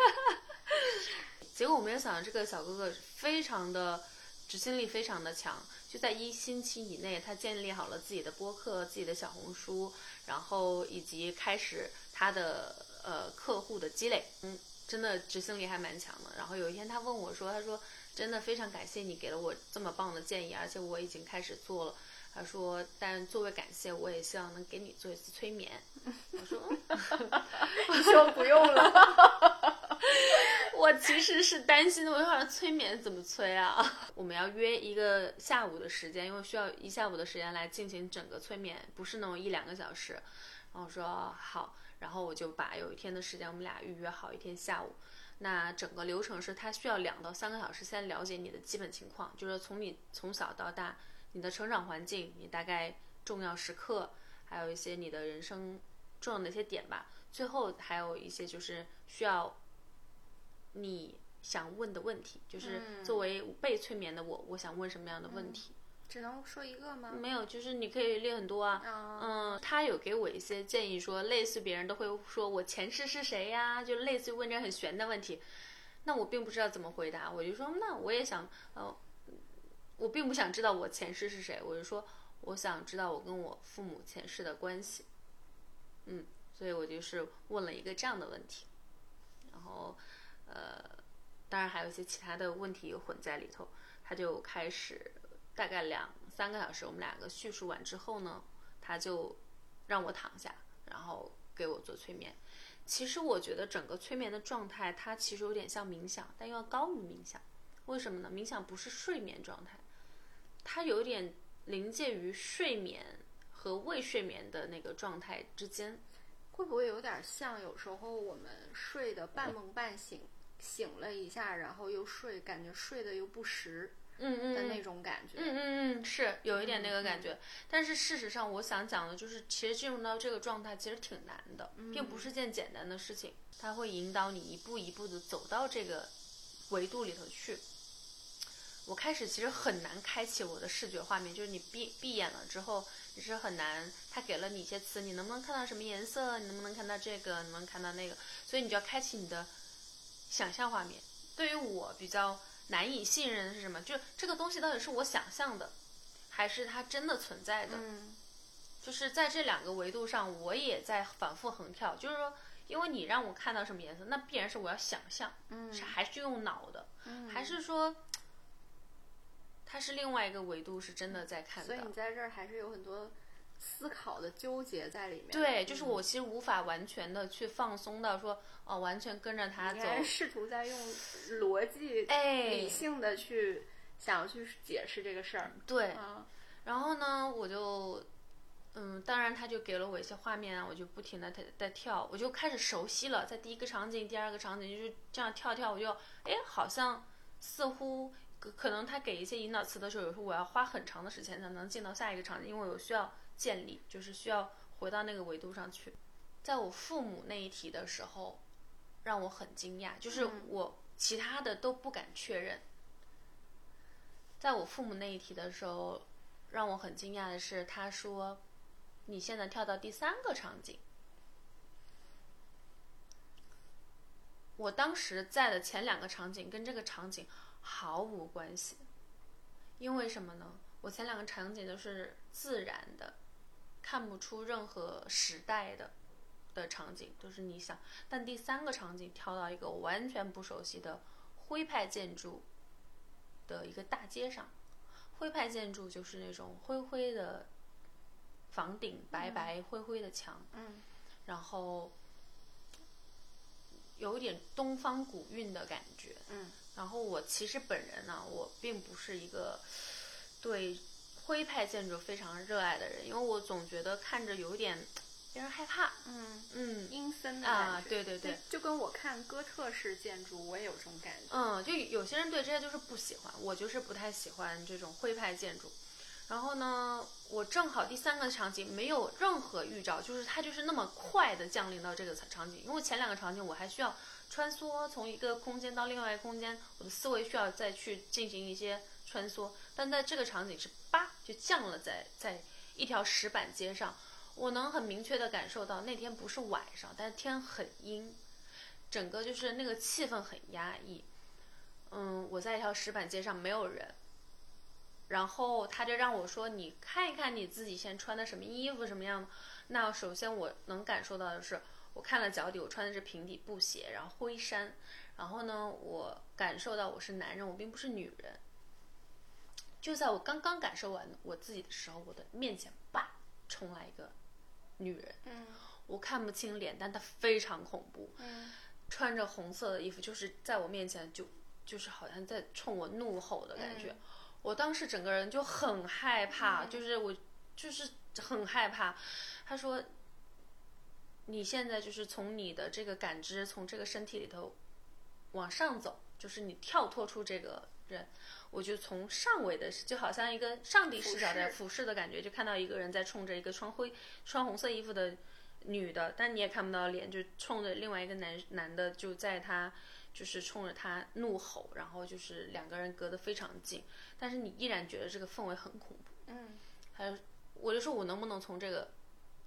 结果我没有想到这个小哥哥非常的执行力非常的强，就在一星期以内，他建立好了自己的播客、自己的小红书，然后以及开始他的呃客户的积累，嗯，真的执行力还蛮强的。然后有一天他问我说：“他说真的非常感谢你给了我这么棒的建议，而且我已经开始做了。”他说：“但作为感谢，我也希望能给你做一次催眠。”我说：“我说不用了。”我其实是担心的，我想催眠怎么催啊？我们要约一个下午的时间，因为需要一下午的时间来进行整个催眠，不是那种一两个小时。然后我说好，然后我就把有一天的时间，我们俩预约好一天下午。那整个流程是，他需要两到三个小时，先了解你的基本情况，就是从你从小到大。你的成长环境，你大概重要时刻，还有一些你的人生重要的一些点吧。最后还有一些就是需要你想问的问题，就是作为被催眠的我，我想问什么样的问题？只能说一个吗？没有，就是你可以列很多啊。嗯，他有给我一些建议，说类似别人都会说我前世是谁呀，就类似于问这很玄的问题。那我并不知道怎么回答，我就说那我也想呃。我并不想知道我前世是谁，我就说我想知道我跟我父母前世的关系，嗯，所以我就是问了一个这样的问题，然后呃，当然还有一些其他的问题混在里头，他就开始大概两三个小时，我们两个叙述完之后呢，他就让我躺下，然后给我做催眠。其实我觉得整个催眠的状态，它其实有点像冥想，但又要高于冥想，为什么呢？冥想不是睡眠状态。它有点临界于睡眠和未睡眠的那个状态之间，会不会有点像有时候我们睡的半梦半醒，醒了一下，然后又睡，感觉睡的又不实，嗯嗯的那种感觉，嗯嗯嗯，是有一点那个感觉。但是事实上，我想讲的就是，其实进入到这个状态其实挺难的，并不是件简单的事情。它会引导你一步一步的走到这个维度里头去。我开始其实很难开启我的视觉画面，就是你闭闭眼了之后，你是很难。他给了你一些词，你能不能看到什么颜色？你能不能看到这个？能不能看到那个？所以你就要开启你的想象画面。对于我比较难以信任的是什么？就这个东西到底是我想象的，还是它真的存在的？嗯，就是在这两个维度上，我也在反复横跳。就是说，因为你让我看到什么颜色，那必然是我要想象，嗯，是还是用脑的，嗯，还是说？它是另外一个维度，是真的在看的。所以你在这儿还是有很多思考的纠结在里面。对，就是我其实无法完全的去放松到说，哦，完全跟着他走。试图在用逻辑、哎，理性的去想要去解释这个事儿。对。然后呢，我就，嗯，当然他就给了我一些画面，我就不停的在在跳，我就开始熟悉了，在第一个场景、第二个场景就是这样跳跳，我就，哎，好像似乎。可能他给一些引导词的时候，有时候我要花很长的时间才能进到下一个场景，因为我需要建立，就是需要回到那个维度上去。在我父母那一题的时候，让我很惊讶，就是我其他的都不敢确认。在我父母那一题的时候，让我很惊讶的是，他说：“你现在跳到第三个场景。”我当时在的前两个场景跟这个场景。毫无关系，因为什么呢？我前两个场景都是自然的，看不出任何时代的的场景，都是你想。但第三个场景跳到一个完全不熟悉的徽派建筑的一个大街上，徽派建筑就是那种灰灰的房顶，白白灰灰的墙，嗯，然后有一点东方古韵的感觉，嗯。然后我其实本人呢，我并不是一个对徽派建筑非常热爱的人，因为我总觉得看着有点令人害怕，嗯嗯，阴森的啊，对对对，就跟我看哥特式建筑，我也有这种感觉，嗯，就有些人对这些就是不喜欢，我就是不太喜欢这种徽派建筑。然后呢，我正好第三个场景没有任何预兆，就是它就是那么快的降临到这个场景，因为前两个场景我还需要。穿梭从一个空间到另外一个空间，我的思维需要再去进行一些穿梭。但在这个场景是叭就降了在在一条石板街上，我能很明确的感受到那天不是晚上，但是天很阴，整个就是那个气氛很压抑。嗯，我在一条石板街上没有人，然后他就让我说，你看一看你自己现在穿的什么衣服什么样。那首先我能感受到的是，我看了脚底，我穿的是平底布鞋，然后灰衫。然后呢，我感受到我是男人，我并不是女人。就在我刚刚感受完我自己的时候，我的面前叭冲来一个女人。嗯我看不清脸，但她非常恐怖。嗯穿着红色的衣服，就是在我面前就就是好像在冲我怒吼的感觉。嗯我当时整个人就很害怕，嗯就是我就是很害怕。他说：“你现在就是从你的这个感知，从这个身体里头往上走，就是你跳脱出这个人。”我就从上位的，就好像一个上帝视角在俯视的感觉，就看到一个人在冲着一个穿灰穿红色衣服的女的，但你也看不到脸，就冲着另外一个男男的，就在他就是冲着他怒吼，然后就是两个人隔得非常近，但是你依然觉得这个氛围很恐怖。嗯还有，我就说我能不能从这个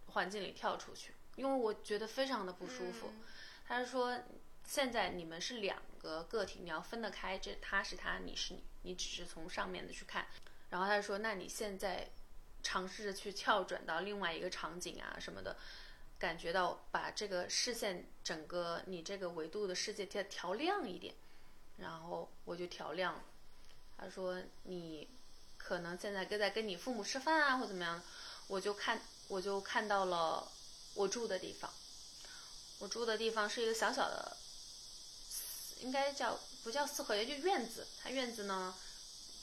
环境里跳出去，因为我觉得非常的不舒服。嗯他就说，现在你们是两个个体，你要分得开，这他是他，你是你，你只是从上面的去看。然后他就说，那你现在尝试着去跳转到另外一个场景啊什么的，感觉到把这个视线整个你这个维度的世界调调亮一点。然后我就调亮了。他说你可能现在跟在跟你父母吃饭啊，或怎么样，我就看我就看到了我住的地方。我住的地方是一个小小的，应该叫不叫四合院，就院子。它院子呢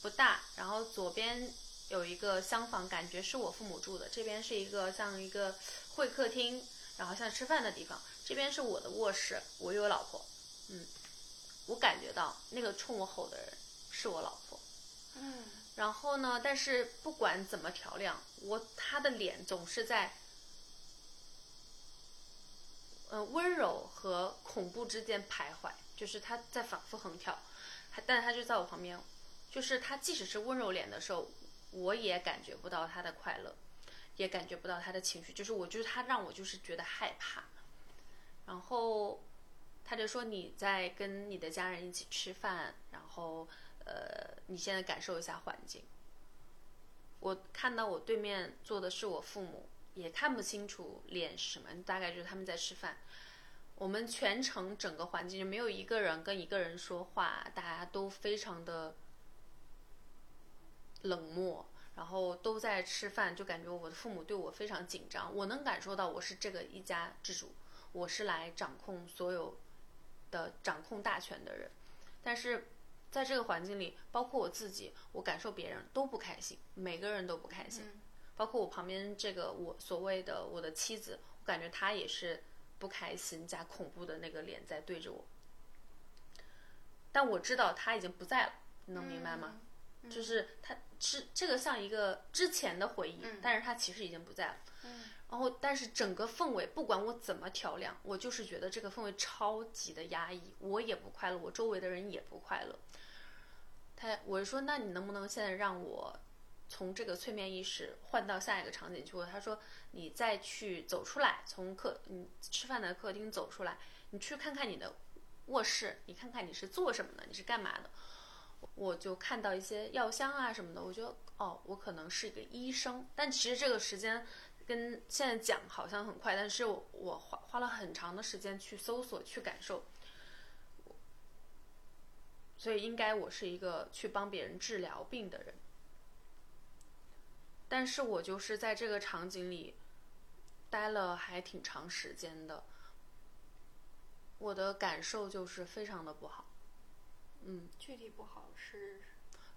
不大，然后左边有一个厢房，感觉是我父母住的。这边是一个像一个会客厅，然后像吃饭的地方。这边是我的卧室，我有老婆。嗯，我感觉到那个冲我吼的人是我老婆。嗯然后呢，但是不管怎么调亮，我他的脸总是在，呃，温柔和恐怖之间徘徊，就是他在反复横跳，他但他就在我旁边，就是他即使是温柔脸的时候，我也感觉不到他的快乐，也感觉不到他的情绪，就是我就是他让我就是觉得害怕，然后他就说你在跟你的家人一起吃饭，然后。呃，你现在感受一下环境。我看到我对面坐的是我父母，也看不清楚脸是什么，大概就是他们在吃饭。我们全程整个环境就没有一个人跟一个人说话，大家都非常的冷漠，然后都在吃饭，就感觉我的父母对我非常紧张。我能感受到我是这个一家之主，我是来掌控所有的、掌控大权的人，但是。在这个环境里，包括我自己，我感受别人都不开心，每个人都不开心，嗯包括我旁边这个我所谓的我的妻子，我感觉她也是不开心加恐怖的那个脸在对着我。但我知道他已经不在了，你能明白吗？嗯就是他是这个像一个之前的回忆，嗯但是他其实已经不在了。嗯然后，但是整个氛围，不管我怎么调亮，我就是觉得这个氛围超级的压抑，我也不快乐，我周围的人也不快乐。他，我就说，那你能不能现在让我从这个催眠意识换到下一个场景去？他说，你再去走出来，从客你吃饭的客厅走出来，你去看看你的卧室，你看看你是做什么的，你是干嘛的？我就看到一些药箱啊什么的，我觉得哦，我可能是一个医生，但其实这个时间。跟现在讲好像很快，但是我我花花了很长的时间去搜索、去感受，所以应该我是一个去帮别人治疗病的人。但是我就是在这个场景里待了还挺长时间的，我的感受就是非常的不好。嗯，具体不好是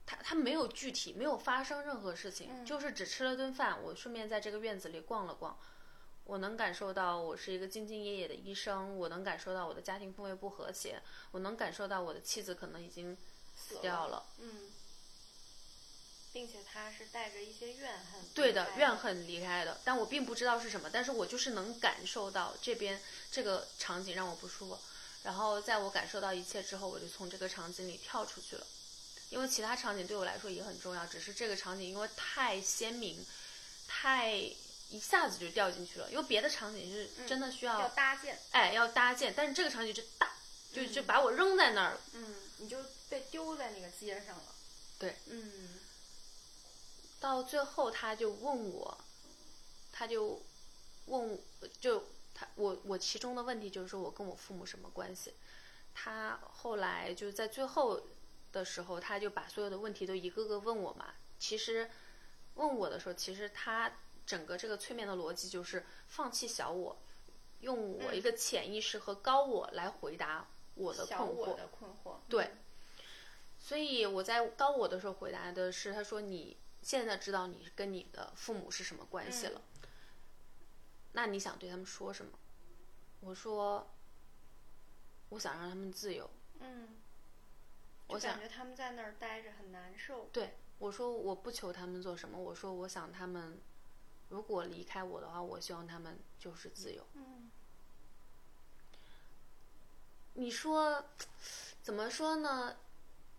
他他没有具体没有发生任何事情，嗯就是只吃了顿饭，我顺便在这个院子里逛了逛，我能感受到我是一个兢兢业业的医生，我能感受到我的家庭氛围不和谐，我能感受到我的妻子可能已经死掉了，嗯，并且他是带着一些怨恨，对的，怨，恨离开的，但我并不知道是什么，但是我就是能感受到这边这个场景让我不舒服，然后在我感受到一切之后，我就从这个场景里跳出去了。因为其他场景对我来说也很重要，只是这个场景因为太鲜明，太一下子就掉进去了。因为别的场景是真的需要，要搭建，哎，要搭建，但是这个场景就大，就就把我扔在那儿了。嗯，你就被丢在那个街上了，对，嗯到最后他就问我，他就问就他我我其中的问题就是说我跟我父母什么关系？他后来就在最后的时候，他就把所有的问题都一个个问我嘛。其实问我的时候，其实他整个这个催眠的逻辑就是放弃小我，用我一个潜意识和高我来回答我的困惑。的困惑，对，所以我在高我的时候回答的是，他说你现在知道你跟你的父母是什么关系了，那你想对他们说什么？我说，我想让他们自由。嗯，我想感觉他们在那儿待着很难受。对，我说我不求他们做什么，我说我想他们如果离开我的话，我希望他们就是自由。嗯你说怎么说呢？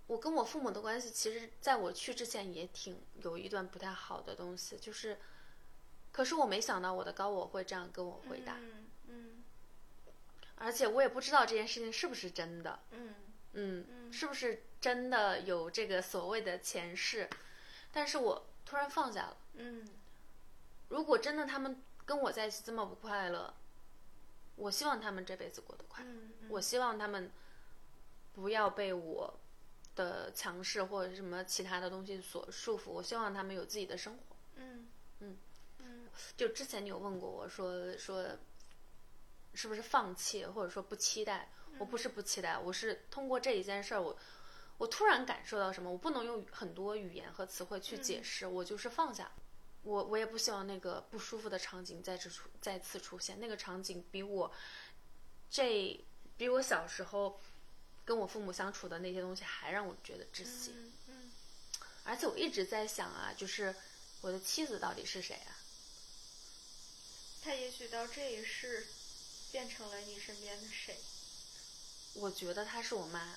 我跟我父母的关系，其实在我去之前也挺有一段不太好的东西，就是，可是我没想到我的高我会这样跟我回答，嗯嗯而且我也不知道这件事情是不是真的，嗯嗯，是不是真的有这个所谓的前世？但是我突然放下了。嗯如果真的他们跟我在一起这么不快乐，我希望他们这辈子过得快乐。我希望他们不要被我的强势或者什么其他的东西所束缚。我希望他们有自己的生活。嗯嗯嗯就之前你有问过我说说，是不是放弃或者说不期待？我不是不期待，我是通过这一件事儿，我我突然感受到什么，我不能用很多语言和词汇去解释，我就是放下。我我也不希望那个不舒服的场景再次出再次出现，那个场景比我这比我小时候跟我父母相处的那些东西还让我觉得窒息。嗯嗯而且我一直在想啊，就是我的妻子到底是谁啊？她也许到这一世变成了你身边的谁？我觉得她是我妈，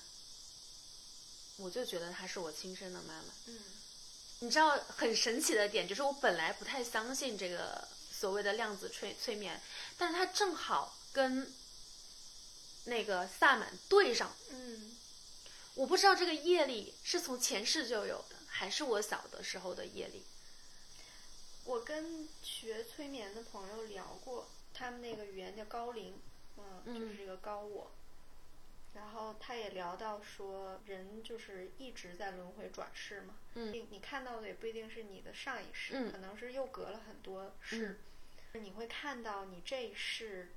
我就觉得她是我亲生的妈妈。嗯你知道很神奇的点，就是我本来不太相信这个所谓的量子催催眠，但是它正好跟那个萨满对上。嗯我不知道这个业力是从前世就有的，还是我小的时候的业力。我跟学催眠的朋友聊过，他们那个语言叫高龄，嗯，就是这个高我。然后他也聊到说，人就是一直在轮回转世嘛。嗯你你看到的也不一定是你的上一世，嗯可能是又隔了很多世。你会看到你这一世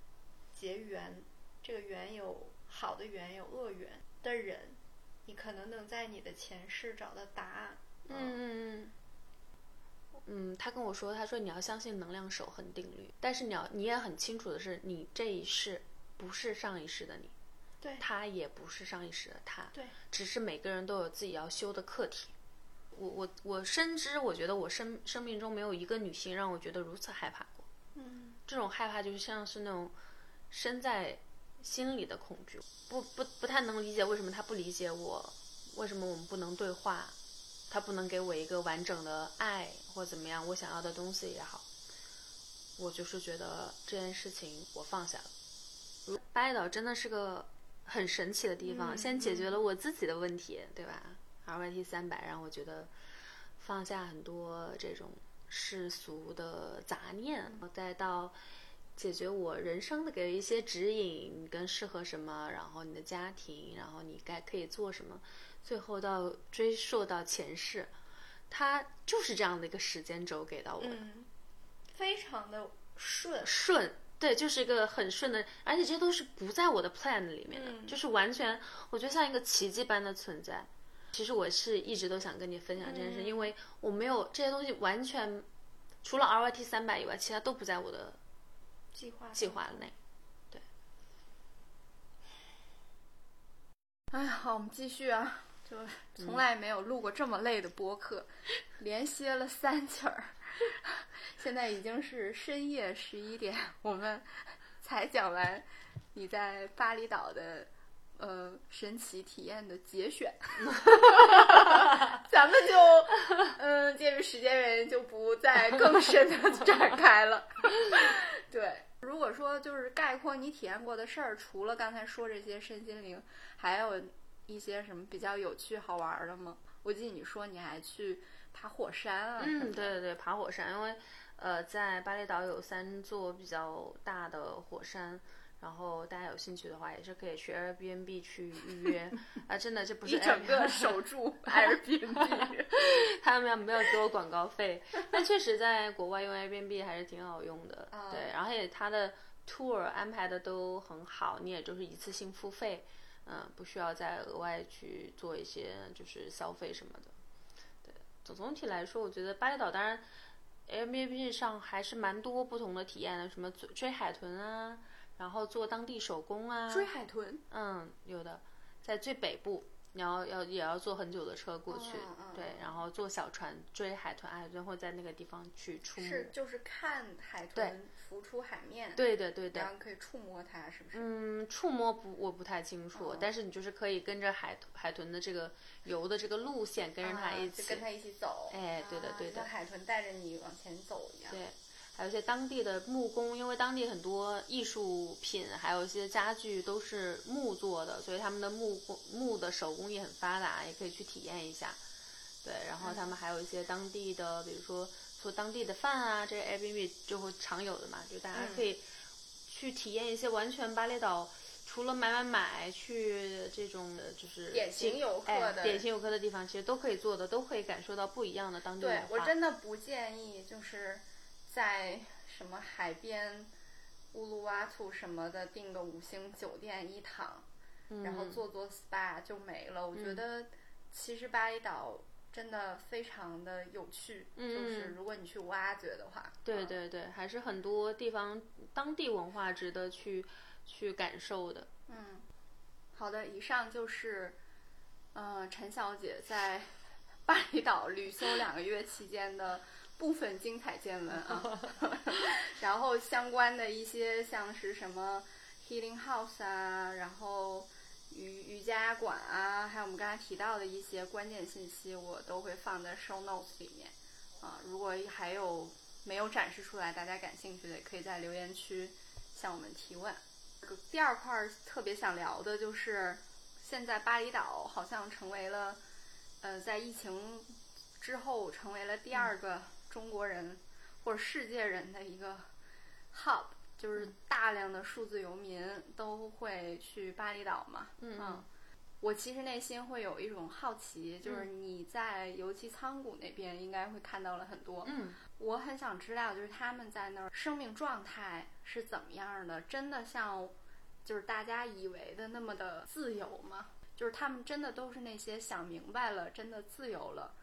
结缘，这个缘有好的缘，有恶缘的人，你可能能在你的前世找到答案。嗯嗯嗯。嗯，他跟我说，他说你要相信能量守恒定律，但是你要你也很清楚的是，你这一世不是上一世的你，对他也不是上一世的他，对，只是每个人都有自己要修的课题。我我我深知，我觉得我生生命中没有一个女性让我觉得如此害怕过。嗯这种害怕就是像是那种身在心里的恐惧，不不不太能理解为什么他不理解我，为什么我们不能对话，他不能给我一个完整的爱或怎么样，我想要的东西也好，我就是觉得这件事情我放下了。如巴厘岛真的是个很神奇的地方，嗯先解决了我自己的问题，对吧？RYT 三百让我觉得放下很多这种世俗的杂念，再到解决我人生的给一些指引，你跟适合什么，然后你的家庭，然后你该可以做什么，最后到追溯到前世，它就是这样的一个时间轴给到我的。嗯，非常的顺。顺，对，就是一个很顺的，而且这些都是不在我的 plan 里面的，嗯就是完全我觉得像一个奇迹般的存在。其实我是一直都想跟你分享这件事，嗯因为我没有这些东西完全除了 RYT 三百以外，其他都不在我的计划计划内。对哎，好，我们继续啊，就从来没有录过这么累的播客，连歇了三起儿，现在已经是深夜十一点，我们才讲完你在巴厘岛的呃神奇体验的节选，咱们就嗯，鉴于时间原因，就不再更深的展开了。对，如果说就是概括你体验过的事儿，除了刚才说这些身心灵，还有一些什么比较有趣好玩的吗？我记得你说你还去爬火山啊。嗯，对对对，爬火山，因为呃，在巴厘岛有三座比较大的火山。然后大家有兴趣的话，也是可以去 Airbnb 去预约 啊！真的，这不是一整个守住 Airbnb，他们没有给我广告费，但确实在国外用 Airbnb 还是挺好用的。对，然后也它的 tour 安排的都很好，你也就是一次性付费，嗯，不需要再额外去做一些就是消费什么的。对，总总体来说，我觉得巴厘岛当然 Airbnb 上还是蛮多不同的体验的，什么追海豚啊。然后做当地手工啊，追海豚，嗯，有的，在最北部，你要要也要坐很久的车过去，对，然后坐小船追海豚，海豚会在那个地方去出没，是就是看海豚浮出海面，对的对的，然后可以触摸它，是不是？嗯，触摸不我不太清楚，但是你就是可以跟着海海豚的这个游的这个路线，跟着它一起，跟它一起走，哎，对的对的，像海豚带着你往前走一样，对。还有一些当地的木工，因为当地很多艺术品，还有一些家具都是木做的，所以他们的木工木的手工艺很发达，也可以去体验一下。对，然后他们还有一些当地的，比如说做当地的饭啊，这些 Airbnb 就会常有的嘛，就大家可以去体验一些完全巴厘岛除了买买买去这种就是典型游客的典型游客的地方，其实都可以做的，都可以感受到不一样的当地文化。对我真的不建议就是。在什么海边乌鲁瓦图什么的订个五星酒店一躺，然后做做 SPA 就没了。我觉得其实巴厘岛真的非常的有趣，就是如果你去挖掘的话，对对对，还是很多地方当地文化值得去去感受的。嗯，好的，以上就是嗯陈小姐在巴厘岛旅修两个月期间的。部分精彩见闻啊，然后相关的一些像是什么 healing house 啊，然后瑜瑜伽馆啊，还有我们刚才提到的一些关键信息，我都会放在 show notes 里面啊。如果还有没有展示出来，大家感兴趣的，也可以在留言区向我们提问。第二块特别想聊的就是，现在巴厘岛好像成为了，呃，在疫情之后成为了第二个。中国人或者世界人的一个 hub，就是大量的数字游民都会去巴厘岛嘛。嗯，我其实内心会有一种好奇，就是你在尤其仓谷那边应该会看到了很多。嗯，我很想知道，就是他们在那儿生命状态是怎么样的？真的像就是大家以为的那么的自由吗？就是他们真的都是那些想明白了，真的自由了？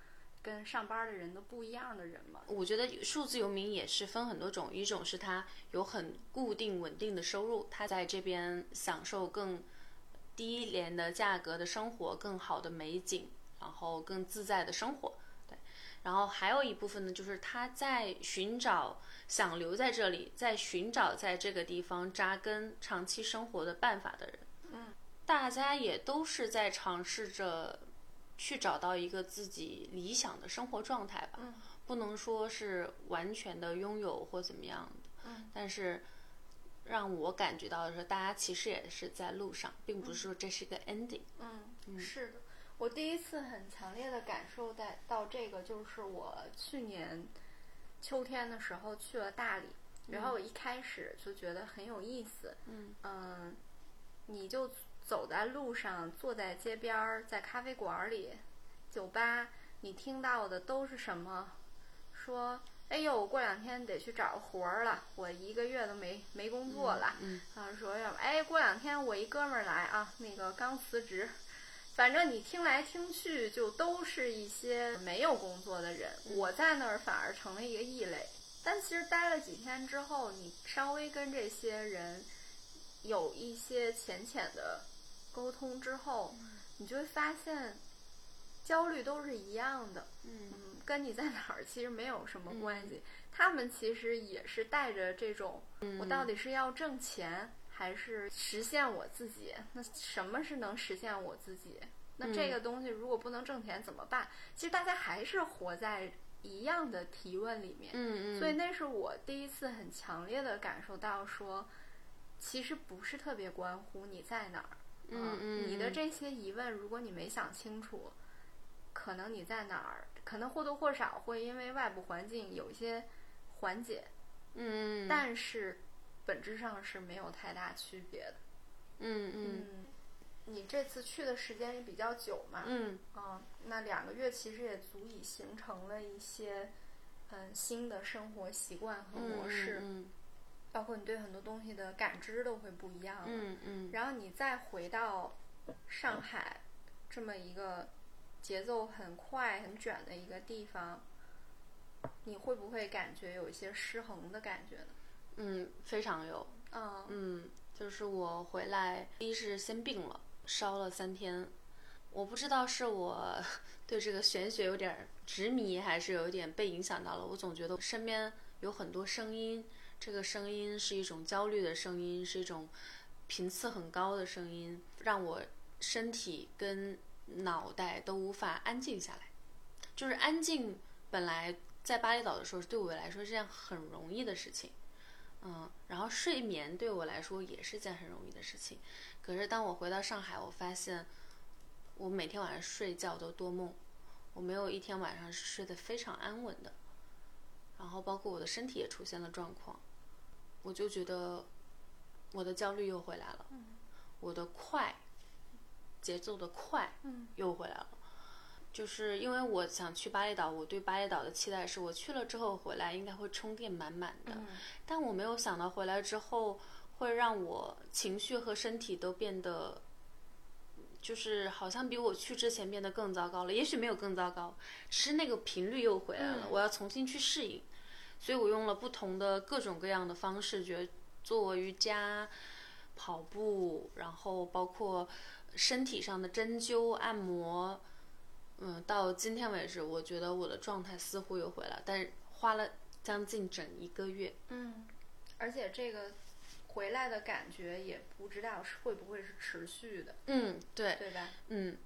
跟上班的人都不一样的人嘛？我觉得数字游民也是分很多种，一种是他有很固定稳定的收入，他在这边享受更低廉的价格的生活，更好的美景，然后更自在的生活。对，然后还有一部分呢，就是他在寻找想留在这里，在寻找在这个地方扎根长期生活的办法的人。嗯，大家也都是在尝试着。去找到一个自己理想的生活状态吧，不能说是完全的拥有或怎么样的，但是让我感觉到的是，大家其实也是在路上，并不是说这是一个 ending。嗯，是的，我第一次很强烈的感受到到这个，就是我去年秋天的时候去了大理，然后我一开始就觉得很有意思。嗯，你就。走在路上，坐在街边儿，在咖啡馆里、酒吧，你听到的都是什么？说：“哎呦，我过两天得去找活儿了，我一个月都没没工作了。”啊，说要哎，过两天我一哥们儿来啊，那个刚辞职。反正你听来听去，就都是一些没有工作的人。我在那儿反而成了一个异类。但其实待了几天之后，你稍微跟这些人有一些浅浅的。沟通之后，你就会发现，焦虑都是一样的，嗯，跟你在哪儿其实没有什么关系。他们其实也是带着这种，我到底是要挣钱，还是实现我自己？那什么是能实现我自己？那这个东西如果不能挣钱怎么办？其实大家还是活在一样的提问里面，嗯嗯。所以那是我第一次很强烈的感受到，说其实不是特别关乎你在哪儿。嗯嗯，你的这些疑问，如果你没想清楚，可能你在哪儿可能或多或少会因为外部环境有一些缓解，嗯但是本质上是没有太大区别的。嗯嗯。嗯，你这次去的时间也比较久嘛，嗯。嗯，那两个月其实也足以形成了一些嗯新的生活习惯和模式，嗯包括你对很多东西的感知都会不一样。嗯嗯然后你再回到上海这么一个节奏很快、很卷的一个地方，你会不会感觉有一些失衡的感觉呢？嗯，非常有。嗯嗯，就是我回来，一是先病了，烧了三天，我不知道是我 对这个玄学有点儿执迷，还是有一点被影响到了。我总觉得身边有很多声音，这个声音是一种焦虑的声音，是一种频次很高的声音，让我身体跟脑袋都无法安静下来。就是安静，本来在巴厘岛的时候对我来说是件很容易的事情。嗯，然后睡眠对我来说也是件很容易的事情。可是当我回到上海，我发现我每天晚上睡觉都多梦，我没有一天晚上是睡得非常安稳的。然后包括我的身体也出现了状况，我就觉得我的焦虑又回来了，我的快节奏的快嗯又回来了。就是因为我想去巴厘岛，我对巴厘岛的期待是我去了之后回来应该会充电满满的，嗯但我没有想到回来之后会让我情绪和身体都变得，就是好像比我去之前变得更糟糕了。也许没有更糟糕，只是那个频率又回来了，嗯我要重新去适应。所以我用了不同的各种各样的方式，觉做瑜伽、跑步，然后包括身体上的针灸、按摩。嗯，到今天为止，我觉得我的状态似乎又回来，但是花了将近整一个月。嗯，而且这个回来的感觉也不知道是会不会是持续的，嗯，对，对吧？嗯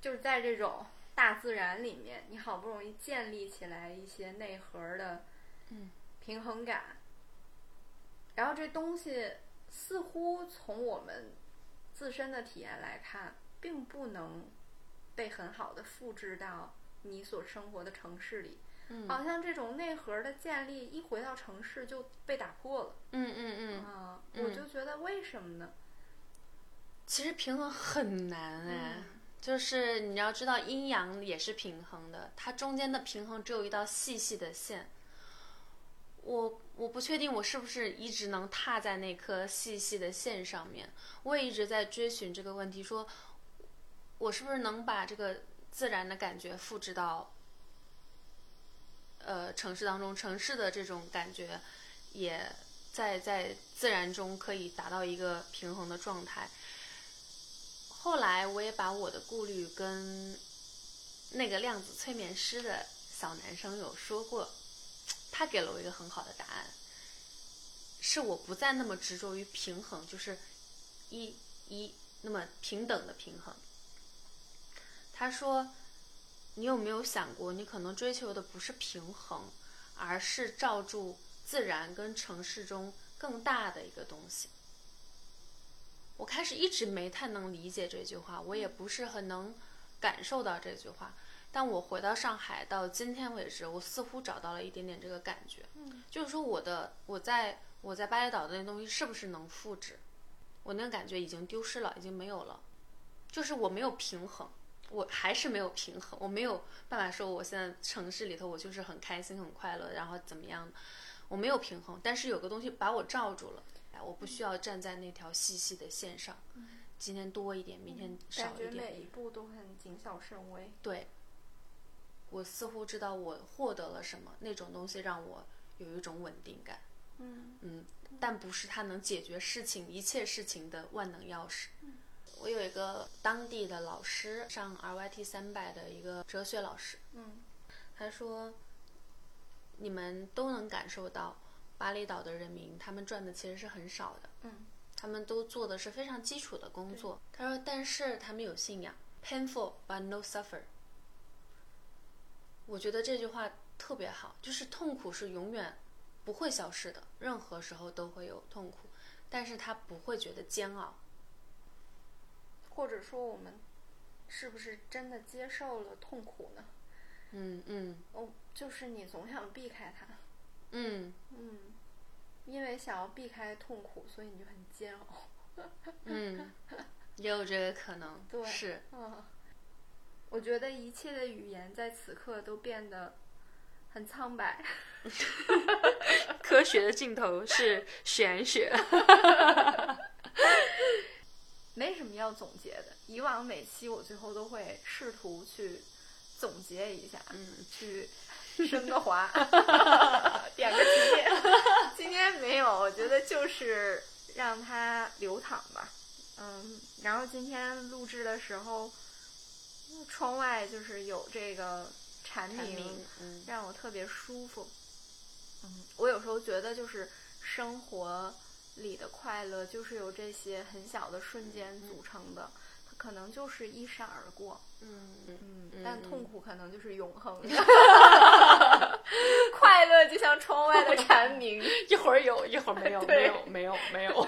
就是在这种大自然里面，你好不容易建立起来一些内核的嗯平衡感，然后这东西似乎从我们自身的体验来看，并不能被很好的复制到你所生活的城市里。嗯好像这种内核的建立，一回到城市就被打破了。嗯嗯嗯，啊，嗯我就觉得为什么呢？其实平衡很难哎，嗯就是你要知道阴阳也是平衡的，它中间的平衡只有一道细细的线。我我不确定我是不是一直能踏在那颗细细的线上面，我也一直在追寻这个问题，说我是不是能把这个自然的感觉复制到呃城市当中，城市的这种感觉也在在自然中可以达到一个平衡的状态。后来我也把我的顾虑跟那个量子催眠师的小男生有说过，他给了我一个很好的答案，是我不再那么执着于平衡，就是一一那么平等的平衡。他说：“你有没有想过，你可能追求的不是平衡，而是罩住自然跟城市中更大的一个东西？”我开始一直没太能理解这句话，我也不是很能感受到这句话。但我回到上海到今天为止，我似乎找到了一点点这个感觉，嗯就是说我的我在我在巴厘岛的那东西是不是能复制？我那个感觉已经丢失了，已经没有了，就是我没有平衡，我还是没有平衡，我没有办法说我现在城市里头我就是很开心很快乐，然后怎么样，我没有平衡，但是有个东西把我罩住了，哎，我不需要站在那条细细的线上，今天多一点，明天少感觉一点，每一步都很谨小慎微。对，我似乎知道我获得了什么，那种东西让我有一种稳定感。嗯嗯，但不是它能解决事情一切事情的万能钥匙。我有一个当地的老师，上 RYT 三百的一个哲学老师，嗯他说，你们都能感受到巴厘岛的人民，他们赚的其实是很少的，嗯他们都做的是非常基础的工作。他说，但是他们有信仰，painful but no suffer。我觉得这句话特别好，就是痛苦是永远不会消失的，任何时候都会有痛苦，但是他不会觉得煎熬。或者说我们是不是真的接受了痛苦呢？嗯嗯哦，就是你总想避开它，嗯嗯，因为想要避开痛苦，所以你就很煎熬。嗯，也有这个可能，对是，嗯，我觉得一切的语言在此刻都变得很苍白。科学的尽头是玄学。没什么要总结的。以往每期我最后都会试图去总结一下，嗯，去升个华，点个题。今天没有，我觉得就是让它流淌吧。嗯，然后今天录制的时候，窗外就是有这个蝉鸣，嗯让我特别舒服。嗯，我有时候觉得就是生活里的快乐，就是由这些很小的瞬间组成的，它可能就是一闪而过。嗯嗯嗯，但痛苦可能就是永恒的。快乐就像窗外的蝉鸣。一会儿有，一会儿没有，没有，没有，没有。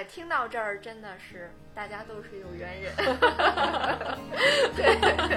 哎，听到这儿真的是大家都是有缘人。对。